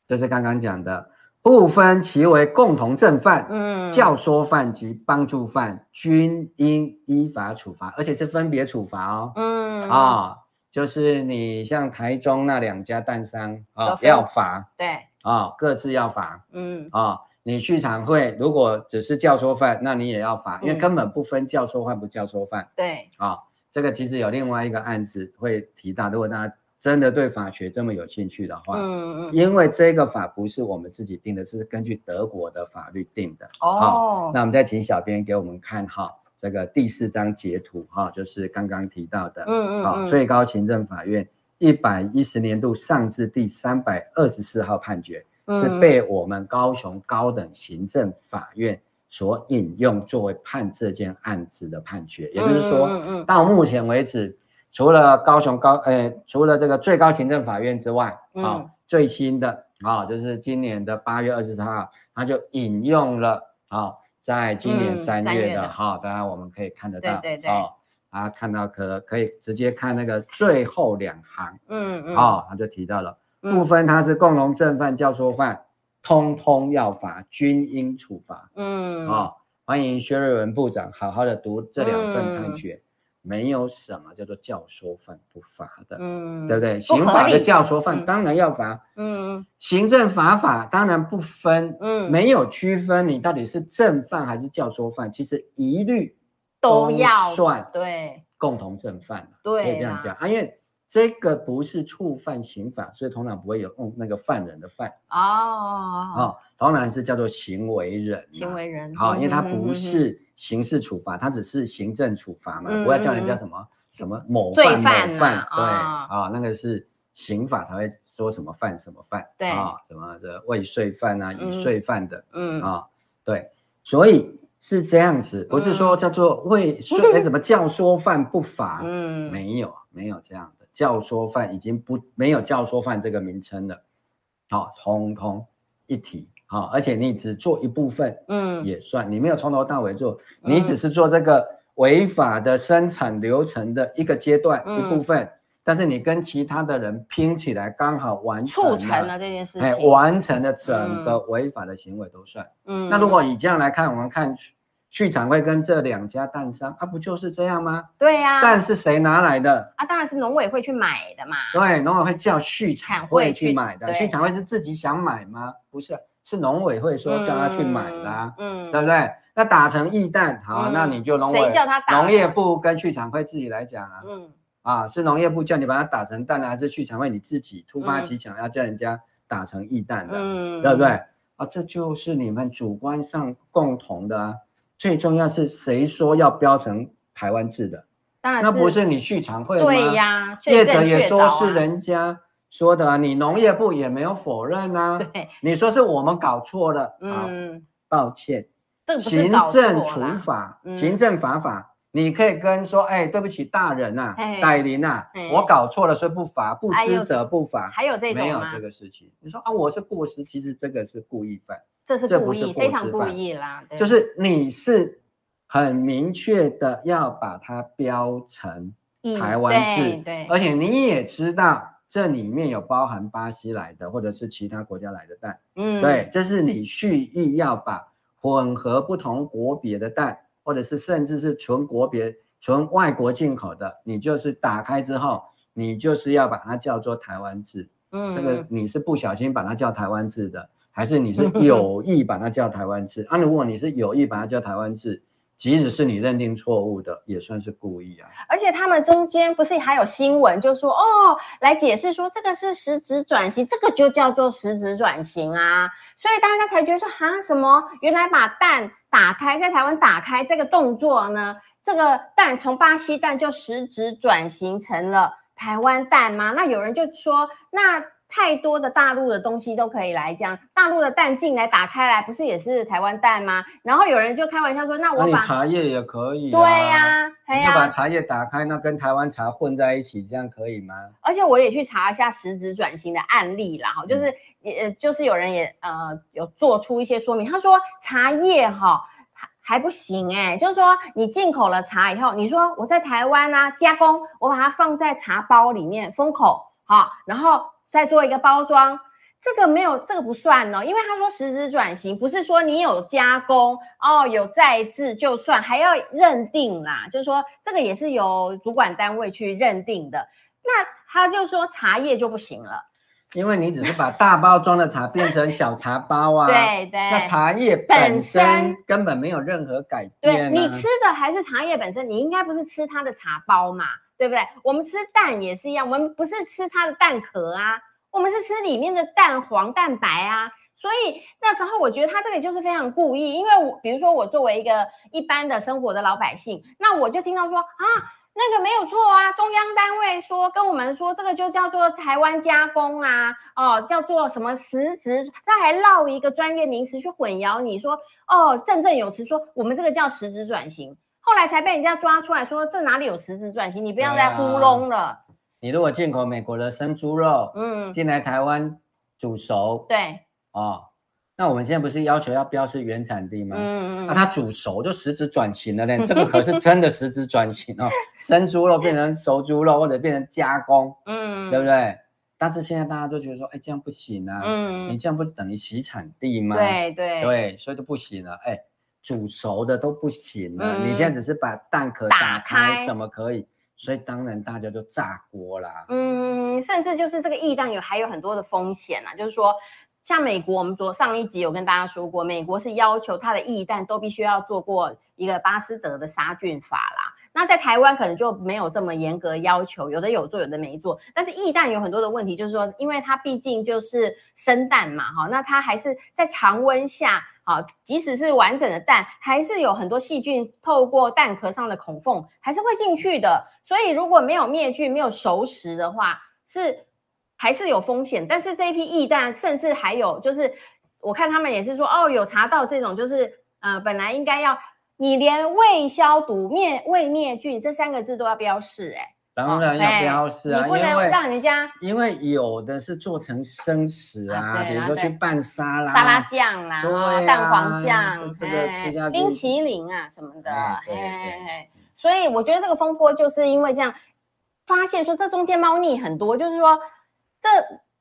就是刚刚讲的，不分其为共同正犯，嗯，教唆犯及帮助犯，均应依法处罚，而且是分别处罚哦，嗯，啊，就是你像台中那两家蛋商啊，要罚，对。啊、哦，各自要罚，嗯，啊、哦，你去场会如果只是教唆犯，那你也要罚，因为根本不分教唆犯不教唆犯。对，啊、哦，这个其实有另外一个案子会提到，如果大家真的对法学这么有兴趣的话，嗯嗯，因为这个法不是我们自己定的，是根据德国的法律定的。哦，哦那我们再请小编给我们看哈，这个第四张截图哈，就是刚刚提到的，嗯嗯，嗯、哦，最高行政法院。一百一十年度上至第三百二十四号判决，是被我们高雄高等行政法院所引用作为判这件案子的判决。也就是说，到目前为止，除了高雄高，呃，除了这个最高行政法院之外，啊，最新的啊，就是今年的八月二十三号，他就引用了啊，在今年三月的哈，当然我们可以看得到，对对对。啊，看到可可以直接看那个最后两行，嗯嗯，哦，他就提到了，部分他是共同正犯、教唆犯，通通要罚，均应处罚。嗯，哦，欢迎薛瑞文部长好好的读这两份判决，嗯，没有什么叫做教唆犯不罚的，嗯，对不对？刑法的教唆犯当然要罚，嗯，行政罚法当然不分，嗯，没有区分你到底是正犯还是教唆犯，其实一律。都要算对。共同正犯，对，可以这样讲啊，因为这个不是触犯刑法，所以通常不会有用那个犯人的犯。哦，哦，通常是叫做行为人，行为人，好，因为他不是刑事处罚，它只是行政处罚嘛，不要叫人家什么什么某犯某犯，对啊，那个是刑法才会说什么犯什么犯，对。啊，什么的未遂犯啊，已遂犯的，嗯。啊，对，所以。是这样子，不是说叫做未遂哎怎么教唆犯不罚？嗯，没有没有这样的教唆犯已经不没有教唆犯这个名称了，好、哦，通通一体。好、哦，而且你只做一部分，嗯，也算你没有从头到尾做，你只是做这个违法的生产流程的一个阶段、嗯、一部分，但是你跟其他的人拼起来，刚好完成了，促成了这件事情，哎，完成了整个违法的行为都算。嗯，那如果以这样来看，我们看畜产会跟这两家蛋商，啊，不就是这样吗？对呀、啊，蛋是谁拿来的？啊，当然是农委会去买的嘛。对，农委会叫畜产会去买的，畜产会是自己想买吗？不是，是农委会说叫他去买的、啊嗯，嗯，对不对？那打成液蛋，好、嗯，那你就农委谁叫他打？农业部跟畜产会自己来讲啊，嗯，啊，是农业部叫你把它打成蛋呢，还是畜产会你自己突发奇想要叫人家打成液蛋的，嗯，对不对？啊，这就是你们主观上共同的啊。最重要是谁说要标成台湾制的？当然那不是你去常会吗？对呀，业者也说是人家说的啊，你农业部也没有否认啊。对，你说是我们搞错了，嗯，抱歉，行政处罚，行政罚法，你可以跟说，哎，对不起，大人呐，代理呐，我搞错了，所以不罚，不知者不罚，还有这种没有这个事情？你说啊，我是过失，其实这个是故意犯。这是故意，非常故意啦。就是你是很明确的要把它标成台湾制，对，而且你也知道这里面有包含巴西来的或者是其他国家来的蛋，嗯，对，这是你蓄意要把混合不同国别的蛋，或者是甚至是纯国别、纯外国进口的，你就是打开之后，你就是要把它叫做台湾制，嗯，这个你是不小心把它叫台湾制的。还是你是 有意把它叫台湾字啊？如果你是有意把它叫台湾字，即使是你认定错误的，也算是故意啊。而且他们中间不是还有新闻，就说哦，来解释说这个是实质转型，这个就叫做实质转型啊。所以大家才觉得说哈什么？原来把蛋打开，在台湾打开这个动作呢，这个蛋从巴西蛋就实质转型成了台湾蛋吗？那有人就说那。太多的大陆的东西都可以来讲，大陆的蛋进来打开来，不是也是台湾蛋吗？然后有人就开玩笑说：“那我把那茶叶也可以、啊。”对呀、就把茶叶打开，那跟台湾茶混在一起，这样可以吗？而且我也去查一下实质转型的案例啦，哈，就是也、嗯、就是有人也呃有做出一些说明，他说茶叶哈还还不行哎、欸，就是说你进口了茶以后，你说我在台湾啊加工，我把它放在茶包里面封口，好，然后。再做一个包装，这个没有，这个不算哦，因为他说实质转型不是说你有加工哦，有再制就算，还要认定啦，就是说这个也是由主管单位去认定的。那他就说茶叶就不行了，因为你只是把大包装的茶 变成小茶包啊，对对，那茶叶本身根本没有任何改变啊。对，你吃的还是茶叶本身，你应该不是吃它的茶包嘛。对不对？我们吃蛋也是一样，我们不是吃它的蛋壳啊，我们是吃里面的蛋黄蛋白啊。所以那时候我觉得他这个就是非常故意，因为我比如说我作为一个一般的生活的老百姓，那我就听到说啊，那个没有错啊，中央单位说跟我们说这个就叫做台湾加工啊，哦，叫做什么实质，他还绕一个专业名词去混淆你说哦，振振有词说我们这个叫实质转型。后来才被人家抓出来说，这哪里有实质转型？你不要再糊弄了。啊、你如果进口美国的生猪肉，嗯，进来台湾煮熟，对，哦，那我们现在不是要求要标示原产地吗？嗯嗯，那、啊、它煮熟就实质转型了嘞。这个可是真的实质转型哦，生猪肉变成熟猪肉，或者变成加工，嗯，对不对？但是现在大家都觉得说，哎，这样不行啊，嗯，你这样不是等于洗产地吗？对对对，所以就不行了，哎。煮熟的都不行了，嗯，你现在只是把蛋壳打开，怎么可以？所以当然大家就炸锅啦。嗯，甚至就是这个液蛋有还有很多的风险啊，就是说像美国，我们昨上一集有跟大家说过，美国是要求它的液蛋都必须要做过一个巴斯德的杀菌法啦。那在台湾可能就没有这么严格要求，有的有做，有的没做。但是液蛋有很多的问题，就是说因为它毕竟就是生蛋嘛，哈，那它还是在常温下。好，即使是完整的蛋，还是有很多细菌透过蛋壳上的孔缝，还是会进去的。所以如果没有灭菌、没有熟食的话，是还是有风险。但是这一批液蛋，甚至还有就是，我看他们也是说，哦，有查到这种，就是呃，本来应该要你连未消毒、灭未灭菌这三个字都要标示，哎。当然要标示啊，你不能让人家，因为有的是做成生食啊，比如说去拌沙拉、沙拉酱啦，蛋黄酱，这个吃下，冰淇淋啊什么的，对所以我觉得这个风波就是因为这样，发现说这中间猫腻很多，就是说这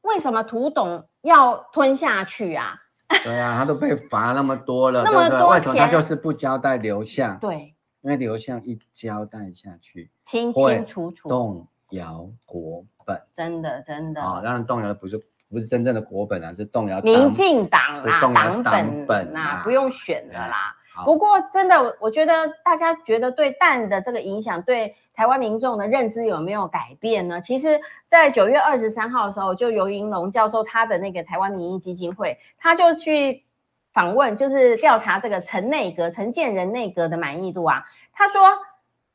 为什么涂董要吞下去啊？对啊，他都被罚那么多了，那么多钱，他就是不交代流向？对，因为流向一交代下去，清清楚楚动摇国本，真的真的啊、哦，当然动摇的不是不是真正的国本啊，是动摇民进党啦，党党本本啊，不用选的啦。不过真的，我觉得大家觉得对蛋的这个影响，对台湾民众的认知有没有改变呢？其实，在九月二十三号的时候，就游盈隆教授他的那个台湾民意基金会，他就去访问，就是调查这个陈内阁、陈建仁内阁的满意度啊。他说，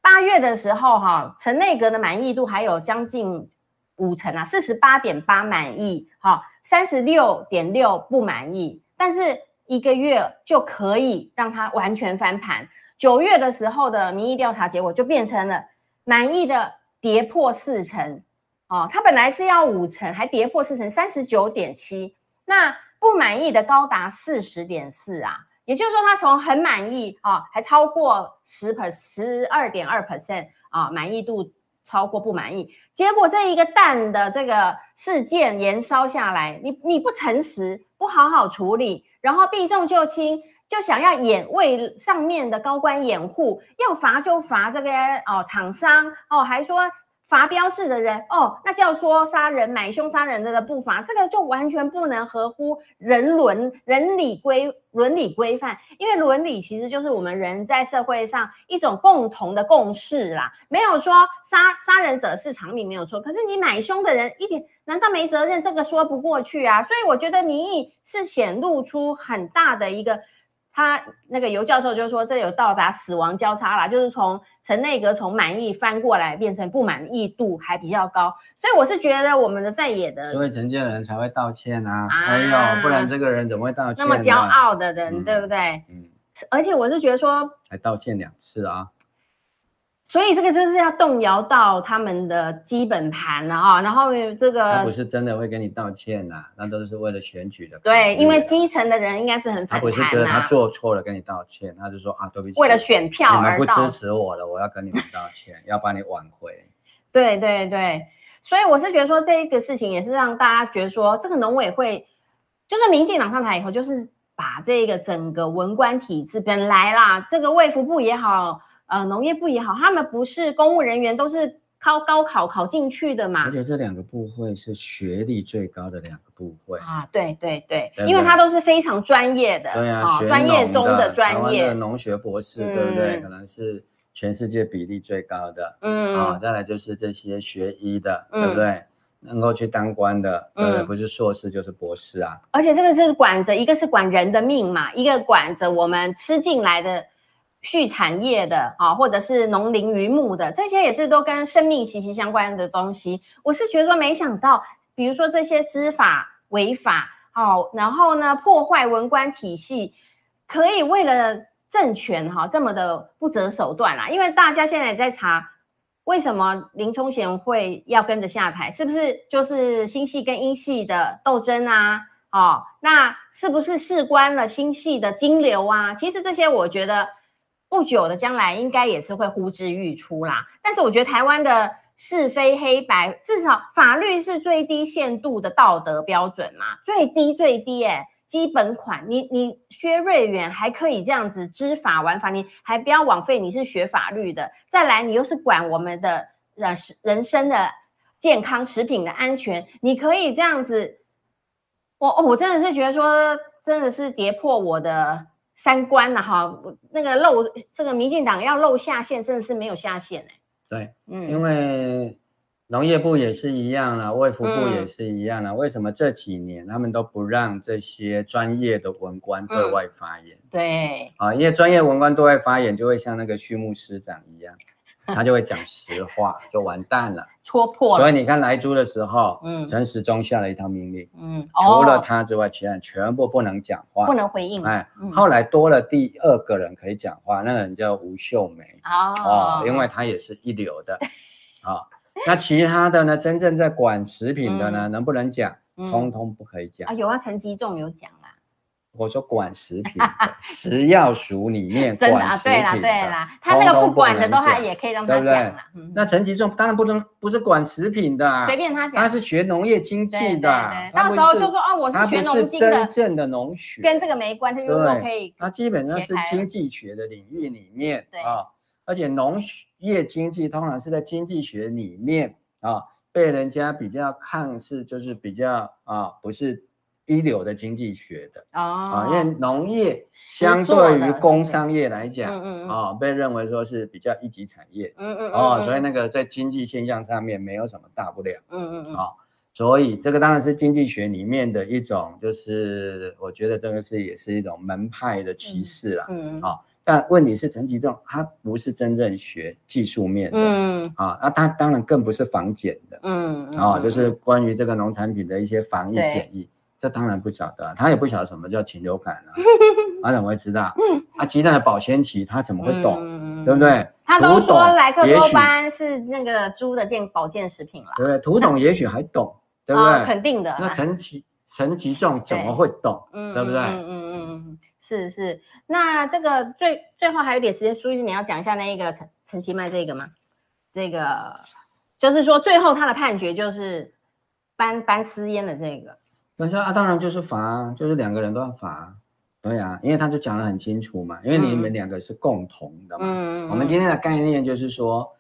八月的时候哈，陈内阁的满意度还有将近五成啊，四十八点八满意，哈，三十六点六不满意，但是。一个月就可以让它完全翻盘。九月的时候的民意调查结果就变成了满意的跌破四成，哦，他本来是要五成，还跌破四成，三十九点七。那不满意的高达四十点四啊，也就是说，他从很满意啊，还超过十 per 十二点二 percent 啊，满意度超过不满意。结果这一个蛋的这个事件延烧下来，你你不诚实，不好好处理。然后避重就轻，就想要掩为上面的高官掩护，要罚就罚这个哦厂商哦，还说罚标式的人哦，那叫说杀人买凶杀人的的不罚，这个就完全不能合乎人伦人理规伦理规范，因为伦理其实就是我们人在社会上一种共同的共识啦，没有说杀杀人者是常理没有错，可是你买凶的人一点。难道没责任？这个说不过去啊！所以我觉得民意是显露出很大的一个，他那个尤教授就说这有到达死亡交叉啦，就是从陈内阁从满意翻过来变成不满意度还比较高，所以我是觉得我们的在野的，所以陈建人才会道歉啊！啊哎呦，不然这个人怎么会道歉？那么骄傲的人，嗯、对不对？嗯，而且我是觉得说，还道歉两次啊。所以这个就是要动摇到他们的基本盘了啊，然后这个他不是真的会跟你道歉呐、啊，那都是为了选举的。对，因为基层的人应该是很反弹、啊、他不是觉得他做错了跟你道歉，他就说啊，对不起，为了选票而不支持我了，我要跟你们道歉，要帮你挽回。对对对，所以我是觉得说这个事情也是让大家觉得说，这个农委会就是民进党上台以后，就是把这个整个文官体制本来啦，这个卫福部也好。呃，农业部也好，他们不是公务人员，都是靠高考考进去的嘛。而且这两个部会是学历最高的两个部会啊，对对对，对对，因为他都是非常专业的，对啊，专业中的专业，台湾的农学博士，嗯、对不对？可能是全世界比例最高的，嗯啊，再来就是这些学医的，嗯、对不对？能够去当官的，对不对，不是硕士就是博士啊。而且这个是管着，一个是管人的命嘛，一个管着我们吃进来的。畜产业的啊，或者是农林渔牧的，这些也是都跟生命息息相关的东西。我是觉得说，没想到，比如说这些知法违法，好，然后呢，破坏文官体系，可以为了政权哈这么的不择手段啦。因为大家现在也在查，为什么林聪贤会要跟着下台？是不是就是新系跟英系的斗争啊？哦，那是不是事关了新系的金流啊？其实这些我觉得。不久的将来应该也是会呼之欲出啦，但是我觉得台湾的是非黑白，至少法律是最低限度的道德标准嘛，最低最低诶，基本款，你你薛瑞元还可以这样子知法玩法，你还不要枉费你是学法律的，再来你又是管我们的呃人生的健康食品的安全，你可以这样子，我我真的是觉得说真的是跌破我的。三观了哈，那个露这个民进党要露下限，真的是没有下限哎。对，嗯，因为农业部也是一样了，卫福部也是一样了。嗯、为什么这几年他们都不让这些专业的文官对外发言？嗯、对，啊，因为专业文官对外发言，就会像那个畜牧师长一样。他就会讲实话，就完蛋了，戳破了。所以你看来猪的时候，嗯，陈时中下了一套命令，嗯，除了他之外，其他人全部不能讲话，不能回应。哎，后来多了第二个人可以讲话，那个人叫吴秀梅，哦，因为他也是一流的，啊，那其他的呢，真正在管食品的呢，能不能讲？通通不可以讲。啊。有啊，陈吉仲有讲啦，我说管食品 食药署里面真的啊，对啦对啦，他那个不管的都还也可以让他讲了。那陈吉仲当然不能不是管食品的，随便他讲，他是学农业经济的，到时候就说哦，我是学农经的，真正的农学跟这个没关系，就是可以。他基本上是经济学的领域里面啊，而且农业经济通常是在经济学里面啊。被人家比较看是就是比较啊，不是一流的经济学的。哦，啊，因为农业相对于工商业来讲，嗯嗯啊，被认为说是比较一级产业，嗯嗯哦，所以那个在经济现象上面没有什么大不了，嗯嗯嗯，啊，所以这个当然是经济学里面的一种，就是我觉得这个是也是一种门派的歧视了，嗯。嗯啊。但问题是陈吉仲，他不是真正学技术面的，嗯啊，那他当然更不是防检的，嗯啊，就是关于这个农产品的一些防疫检疫，这当然不晓得，他也不晓得什么叫禽流感啊，他怎么会知道？啊，鸡蛋的保鲜期他怎么会懂？对不对？他都说莱克多巴胺是那个猪的健保健食品了，对不对？涂董也许还懂，对不对？肯定的。那陈其陈其仲怎么会懂？对不对？嗯嗯嗯嗯。是是，那这个最最后还有点时间，苏医师你要讲一下那一个陈陈其迈这个吗？这个就是说最后他的判决就是颁颁私烟的这个。等下啊，当然就是罚，就是两个人都要罚。对啊，因为他就讲得很清楚嘛，因为你们两个是共同的嘛。嗯。我们今天的概念就是说。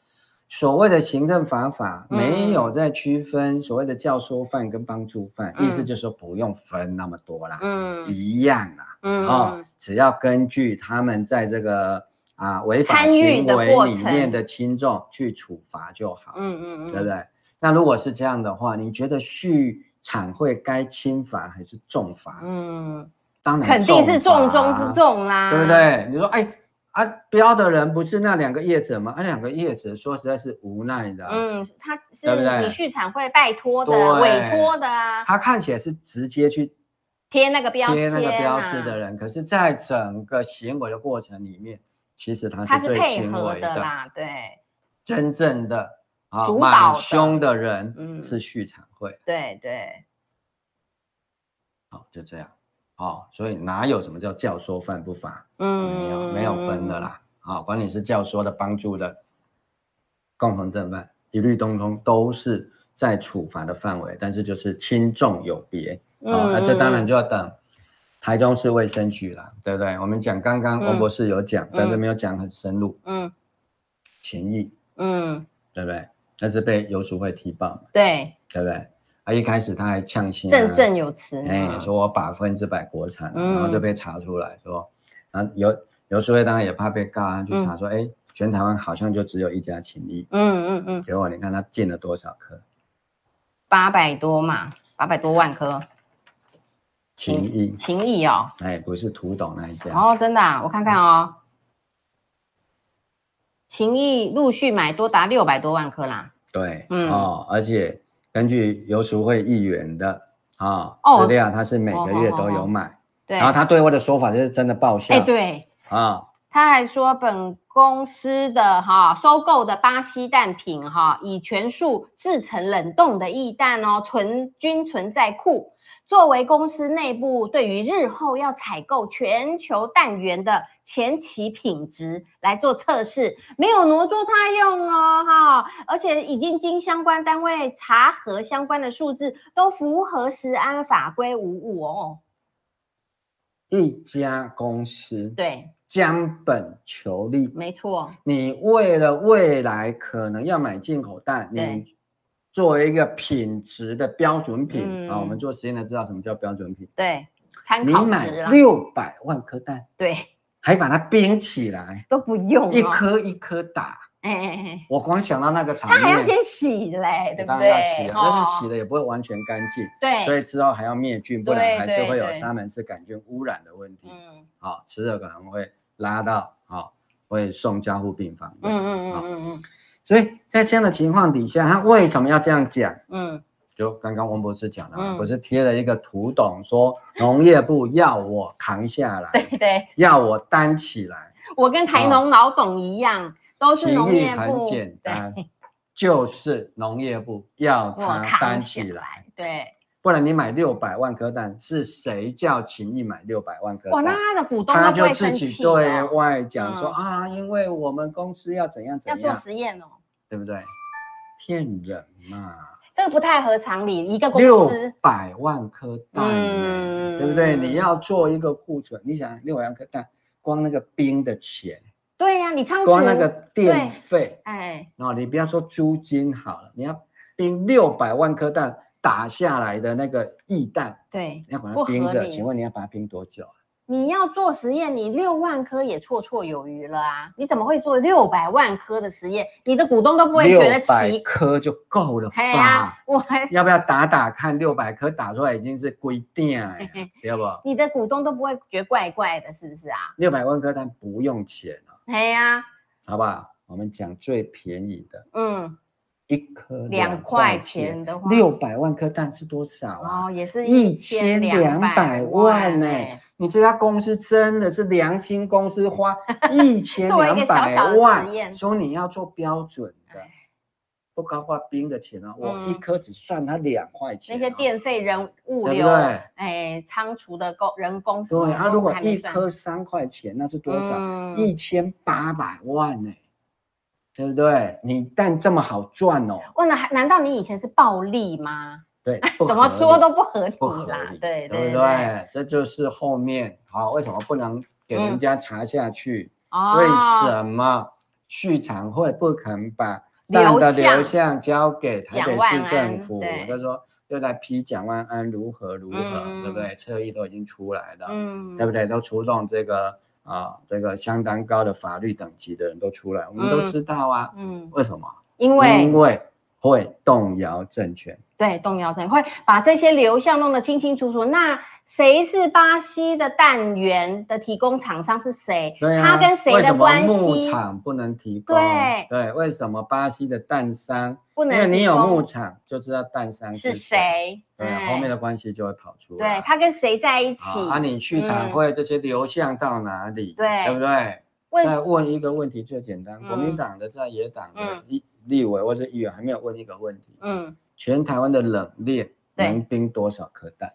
所谓的行政罚法没有在区分所谓的教唆犯跟帮助犯，嗯、意思就是说不用分那么多啦，嗯，一样啦，嗯哦，只要根据他们在这个啊违法行为里面的轻重去处罚就好，嗯嗯嗯，对不对？那如果是这样的话，你觉得畜产会该轻罚还是重罚？嗯，当然肯定是重中之重啦，对不对？你说，哎。啊，标的人不是那两个业者吗？那、啊、两个业者说实在是无奈的。嗯，他是你去产会拜托的、委托的啊。他看起来是直接去贴那个标贴那个标识的人，可是，在整个行为的过程里面，其实他是最轻微的，的啦。对，真正的啊，满胸的人是续产会。嗯、对对。好，就这样。哦，所以哪有什么叫教唆犯不罚？嗯，没有没有分的啦。啊、哦，管你是教唆的、帮助的、共同正犯，一律通通都是在处罚的范围，但是就是轻重有别。啊、哦，那这当然就要等台中市卫生局了，对不对？我们讲刚刚王博士有讲，嗯、但是没有讲很深入。嗯，情谊，嗯，对不对？但是被游淑慧踢爆嘛？对，对不对？啊一开始他还呛声，振振有词，哎，说我百分之百国产，然后就被查出来说，然后游游淑慧当然也怕被告，就查说，哎，全台湾好像就只有一家勤益，嗯嗯嗯，结果你看他进了多少颗？八百多嘛，八百多万颗，情谊，情谊哦，哎，不是土董那一家，哦，真的，我看看哦，勤益陆续买多达六百多万颗啦，对，嗯哦，而且。根据游淑慧议员的啊资料，他是每个月都有买，对。然后他对外的说法就是真的报销，哎，对啊，他还说本公司的哈收购的巴西蛋品哈，以全数制成冷冻的液蛋哦，存均存在库。作为公司内部对于日后要采购全球蛋源的前期品质来做测试，没有挪作他用哦，哈，而且已经经相关单位查核相关的数字都符合食安法规无误哦。一家公司对将本求利，没错。你为了未来可能要买进口蛋，你。作为一个品质的标准品啊，我们做实验的知道什么叫标准品。对，参考值。你买六百万颗蛋，对，还把它冰起来，都不用，一颗一颗打。哎哎哎，我光想到那个场面，它还要先洗嘞，对不对？要洗，但是洗了也不会完全干净。对，所以之后还要灭菌，不然还是会有沙门氏杆菌污染的问题。嗯，好，吃了可能会拉到，好，会送加护病房。嗯嗯嗯嗯嗯。所以在这样的情况底下，他为什么要这样讲？嗯，就刚刚王博士讲的，嗯、不是贴了一个图懂说农业部要我扛下来，对对，要我担起来。我跟台农老董一样，哦、都是农业部。很简单，对就是农业部要他担起来。对，不然你买六百万颗蛋，是谁叫秦毅买六百万颗蛋？哇，那他的股东他就自己对外讲说、嗯啊，因为我们公司要怎样怎样要做，实验哦，对不对？骗人嘛！这个不太合常理。一个公六司，百万颗蛋、嗯对不对？你要做一个库存，你想六百万颗蛋，光那个冰的钱，对呀、你仓储光那个电费，哎，哦，你不要说租金好了，你要冰六百万颗蛋打下来的那个液蛋，对，要把它冰着，理请问你要把它冰多久啊？你要做实验，你六万颗也绰绰有余了啊！你怎么会做六百万颗的实验？你的股东都不会觉得六百奇颗就够了吧？我还要不要打打看？六百颗打出来已经是规定了，对不？你的股东都不会觉得怪怪的，是不是啊？六百万颗蛋不用钱啊，哎呀，好不好？我们讲最便宜的，嗯，一颗两块钱的话，六百万颗蛋是多少啊？哦，也是一千千两百万呢、哎你这家公司真的是良心公司，花 一千两百万说你要做标准的哎，不高花冰的钱哦，我嗯。一颗只算它两块钱哦，那些电费、人物流，对不对？哎，仓储的工人工对啊，如果一颗三块钱，那是多少？嗯。一千八百万呢、对不对？你蛋这么好赚哦，问了，还难道你以前是暴利吗？对，怎么说都不合理啦，理，对对不对？这就是后面好，为什么不能给人家查下去？哦，为什么畜产会不肯把蛋的流向交给台北市政府？他说又在批蒋万安如何如何，嗯、对不对？侧翼都已经出来了，嗯，对不对？都出动这个啊，这个相当高的法律等级的人都出来，我们都知道啊。嗯，为什么？因为因为会动摇政权。对，动摇政权会把这些流向弄得清清楚楚。那谁是巴西的蛋源的提供厂商是谁？对啊，他跟谁的关系？牧场不能提供。对对，为什么巴西的蛋商不能？因为你有牧场，就知道蛋商是谁。对，后面的关系就会跑出来。对，他跟谁在一起？啊，你去产会这些流向到哪里？对，对不对？再问一个问题最简单，国民党的在野党的立立委或者议员还没有问一个问题。嗯。全台湾的冷链能冰多少颗蛋？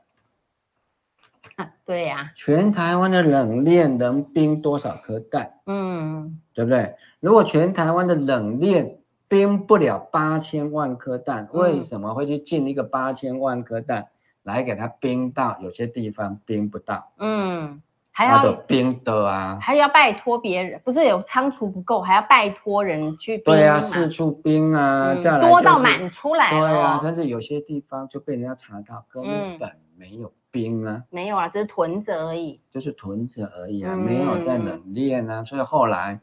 对呀、啊，全台湾的冷链能冰多少颗蛋？嗯，对不对？如果全台湾的冷链冰不了八千万颗蛋，嗯、为什么会去进一个八千万颗蛋来给它冰到有些地方冰不到？嗯。还要冰的啊，还要拜托别人，不是有仓储不够，还要拜托人去冰。对啊，四处冰啊，嗯、再来、就是、多到满出来了。对啊，甚至有些地方就被人家查到根本没有冰啊，嗯、没有啊，只是囤着而已，就是囤着而已啊，嗯、没有在冷链啊，所以后来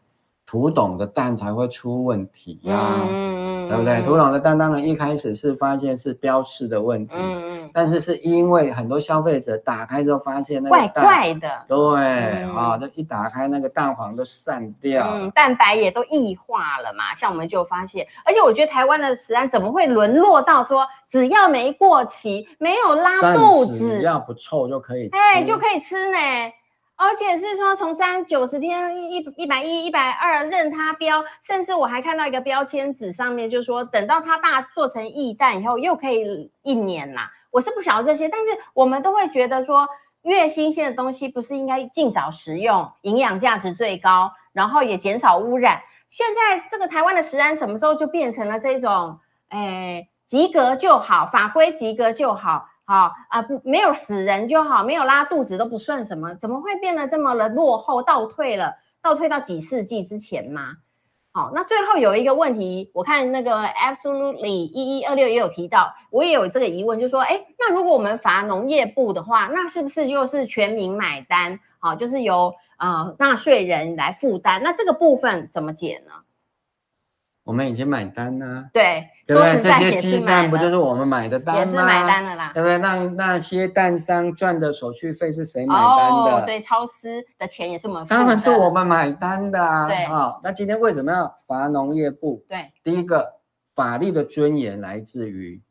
土董的蛋才会出问题啊，嗯、对不对？土壤的蛋当呢一开始是发现是标示的问题。嗯嗯但是是因为很多消费者打开之后发现那个怪怪的，对啊，那、嗯哦、一打开那个蛋黄都散掉，嗯，蛋白也都异化了嘛。像我们就发现，而且我觉得台湾的食安怎么会沦落到说只要没过期、没有拉肚子，只要不臭就可以吃，哎，就可以吃呢。而且是说从三九十天一一百一一百二任它标，甚至我还看到一个标签纸上面就说，等到它大做成液蛋以后，又可以一年啦。我是不晓得这些，但是我们都会觉得说，越新鲜的东西不是应该尽早食用，营养价值最高，然后也减少污染。现在这个台湾的食安什么时候就变成了这种，哎，及格就好，法规及格就好。好啊，不，没有死人就好，没有拉肚子都不算什么，怎么会变得这么的落后，倒退了，倒退到几世纪之前吗？好，那最后有一个问题，我看那个 Absolutely 一一二六也有提到，我也有这个疑问，就是说，哎，那如果我们罚农业部的话，那是不是就是全民买单？好，就是由呃纳税人来负担，那这个部分怎么解呢？我们已经买单了，对，对不对？这些鸡蛋不就是我们买的单吗？也是买单的啦，对不对？那那些蛋商赚的手续费是谁买单的？哦，对，超市的钱也是我们当然是我们买单的啊。对啊、哦，那今天为什么要罚农业部？对，第一个法律的尊严来自于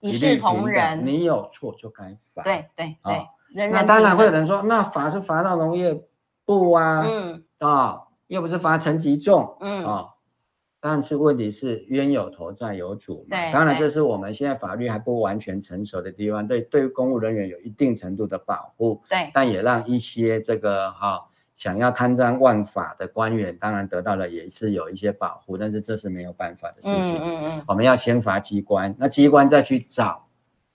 一视同仁，你有错就该罚。对对对，哦、那当然会有人说，那罚是罚到农业部啊，嗯啊、哦，又不是罚陈吉仲，嗯啊。哦但是问题是冤有头债有主嘛。对，当然这是我们现在法律还不完全成熟的地方，对对公务人员有一定程度的保护。对，但也让一些这个哈、哦、想要贪赃枉法的官员，当然得到了也是有一些保护，但是这是没有办法的事情。嗯嗯嗯，我们要先罚机关，那机关再去找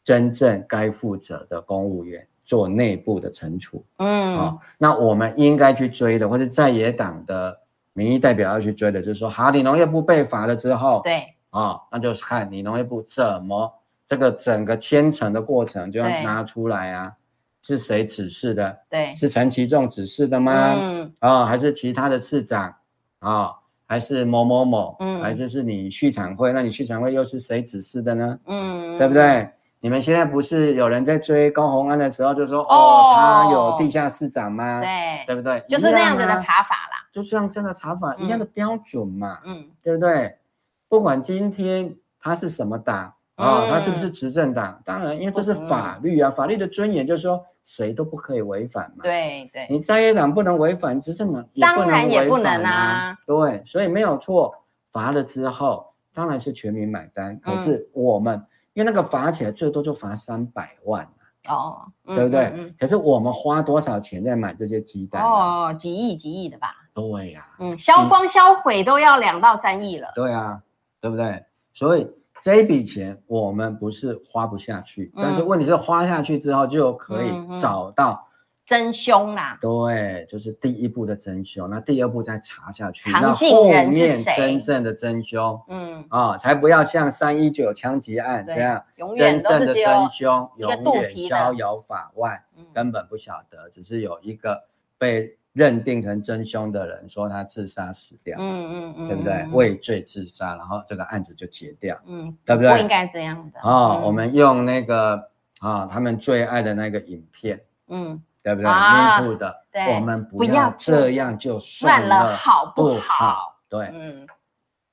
真正该负责的公务员做内部的惩处。嗯，好、哦，那我们应该去追的，或者在野党的。民意代表要去追的，就是说，好，你农业部被罚了之后，对，啊、哦，那就是看你农业部怎么这个整个牵扯的过程就要拿出来啊，是谁指示的？对，是陈其仲指示的吗？嗯，啊、哦，还是其他的市长啊、哦，还是某某某？嗯，还是是你畜产会？那你畜产会又是谁指示的呢？嗯，对不对？你们现在不是有人在追高虹安的时候，就说哦，哦，他有地下市长吗？对，对不对？就是那样子的查法啦。就像这样的查法一样的标准嘛，嗯，嗯，对不对？不管今天他是什么党啊、他是不是执政党？当然，因为这是法律啊，嗯、法律的尊严就是说谁都不可以违反嘛。对对，你在野党不能违反，执政党也不能违反、啊、当然也不能啊。对，所以没有错，罚了之后当然是全民买单。可是我们、嗯、因为那个罚起来最多就罚三百万。哦，对不对、嗯嗯？可是我们花多少钱在买这些鸡蛋？哦，几亿几亿的吧？对呀、啊，嗯，销光销毁都要两到三亿了。对啊，对不对？所以这一笔钱我们不是花不下去，嗯、但是问题是花下去之后就可以找到真凶啦。对，就是第一步的真凶，那第二步再查下去？那后面真正的真凶，嗯啊、哦，才不要像三一九枪击案这样，真正的真凶永远逍遥法外、嗯，根本不晓得，只是有一个被。认定成真凶的人说他自杀死掉，嗯嗯嗯，对不对？畏罪自杀，然后这个案子就结掉，嗯，对不对？不应该这样的。哦，嗯、我们用那个啊、哦，他们最爱的那个影片，嗯，对不对？啊，的，我们不要这样就算了，好不好？对，嗯。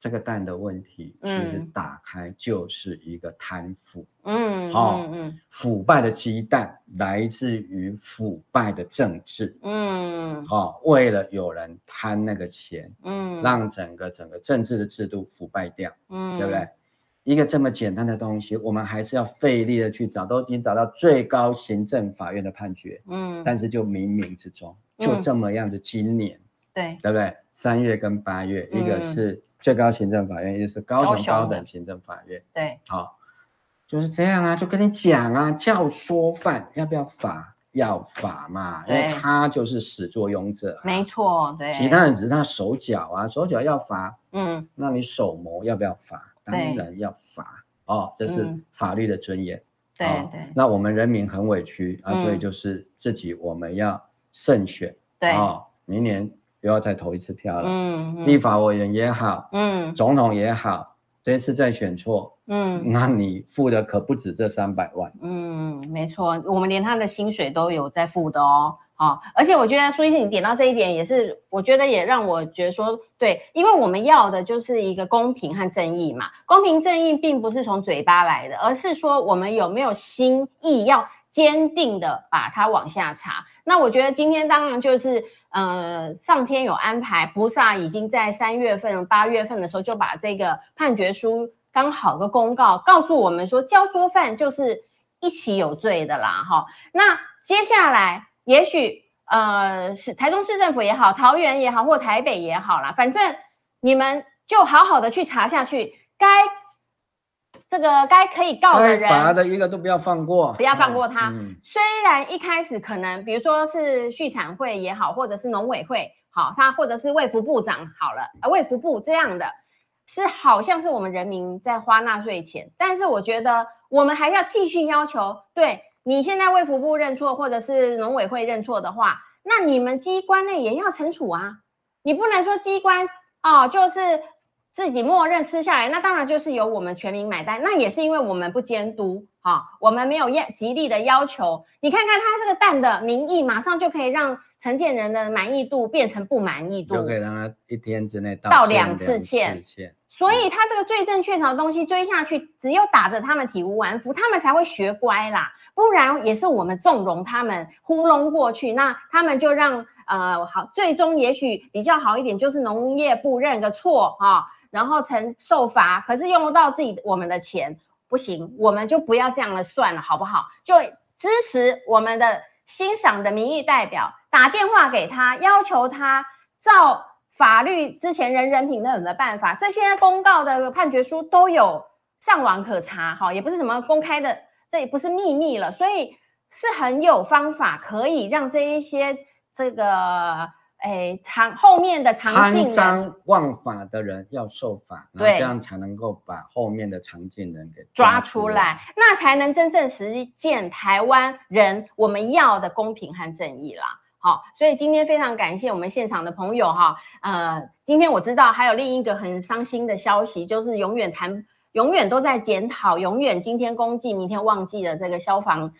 这个蛋的问题，其实打开就是一个贪腐，嗯，哦，嗯，腐败的鸡蛋来自于腐败的政治，嗯，哦，为了有人贪那个钱，嗯，让整个整个政治的制度腐败掉，嗯，对不对？一个这么简单的东西，我们还是要费力的去找，都已经找到最高行政法院的判决，嗯，但是就冥冥之中就这么样的，今年，对，对不对？三月跟八月，一个是。最高行政法院，一个是高雄高等行政法院。对，好、哦，就是这样啊，就跟你讲啊，教唆犯要不要罚？要罚嘛，因为他就是始作俑者、啊。没错，对。其他人只是他手脚啊，手脚要罚。嗯，那你手谋要不要罚？当然要罚。哦，这是法律的尊严。对、哦、对。那我们人民很委屈啊，所以就是自己我们要慎选。对。哦，明年。不要再投一次票了。嗯，嗯，立法委员也好，嗯，总统也好，这一次再选错，嗯，那你付的可不止这三百万。嗯，没错，我们连他的薪水都有在付的哦。哦，而且我觉得苏医师你点到这一点也是，我觉得也让我觉得说对，因为我们要的就是一个公平和正义嘛。公平正义并不是从嘴巴来的，而是说我们有没有心意要坚定的把它往下查。那我觉得今天当然就是。呃，上天有安排，菩萨已经在三月份、八月份的时候就把这个判决书刚好个公告告诉我们说，教唆犯就是一起有罪的啦，哈。那接下来也许呃是台中市政府也好，桃园也好，或台北也好啦，反正你们就好好的去查下去，该。这个该可以告的人，罚的一个都不要放过，不要放过他。嗯、虽然一开始可能，比如说是畜产会也好，或者是农委会，好，他或者是卫福部长好了，呃，卫福部这样的，是好像是我们人民在花纳税钱，但是我觉得我们还是要继续要求，对你现在卫福部认错，或者是农委会认错的话，那你们机关内也要惩处啊，你不能说机关哦，就是。自己默认吃下来，那当然就是由我们全民买单。那也是因为我们不监督，好，我们没有要极力的要求。你看看他这个蛋的民意，马上就可以让承建人的满意度变成不满意度，就可以让他一天之内道两次歉。两次歉。所以他这个罪证确凿的东西追下去，只有打着他们体无完肤，他们才会学乖啦。不然也是我们纵容他们糊弄过去，那他们就让呃好，最终也许比较好一点，就是农业部认个错哈、然后承受罚，可是用得到自己我们的钱。不行，我们就不要这样了，算了，好不好？就支持我们的欣赏的民意代表，打电话给他，要求他照法律之前人人平等的办法，这些公告的判决书都有上网可查，哈，也不是什么公开的，这也不是秘密了，所以是很有方法可以让这一些这个。诶，长后面的长进人，贪赃枉法的人要受罚，对，这样才能够把后面的常进人给抓出来，那才能真正实践台湾人我们要的公平和正义啦。好，所以今天非常感谢我们现场的朋友哈，呃，今天我知道还有另一个很伤心的消息，就是永远谈，永远都在检讨，永远今天公祭，明天忘记了这个消防。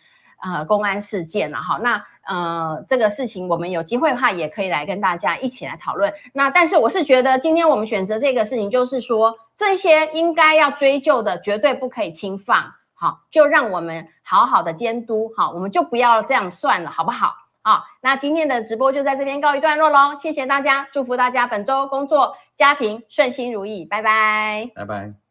呃，公安事件了哈，那呃，这个事情我们有机会的话，也可以来跟大家一起来讨论。那但是我是觉得，今天我们选择这个事情，就是说这些应该要追究的，绝对不可以轻放。好，就让我们好好的监督，好，我们就不要这样算了，好不好？好，那今天的直播就在这边告一段落喽，谢谢大家，祝福大家本周工作、家庭顺心如意，拜拜，拜拜。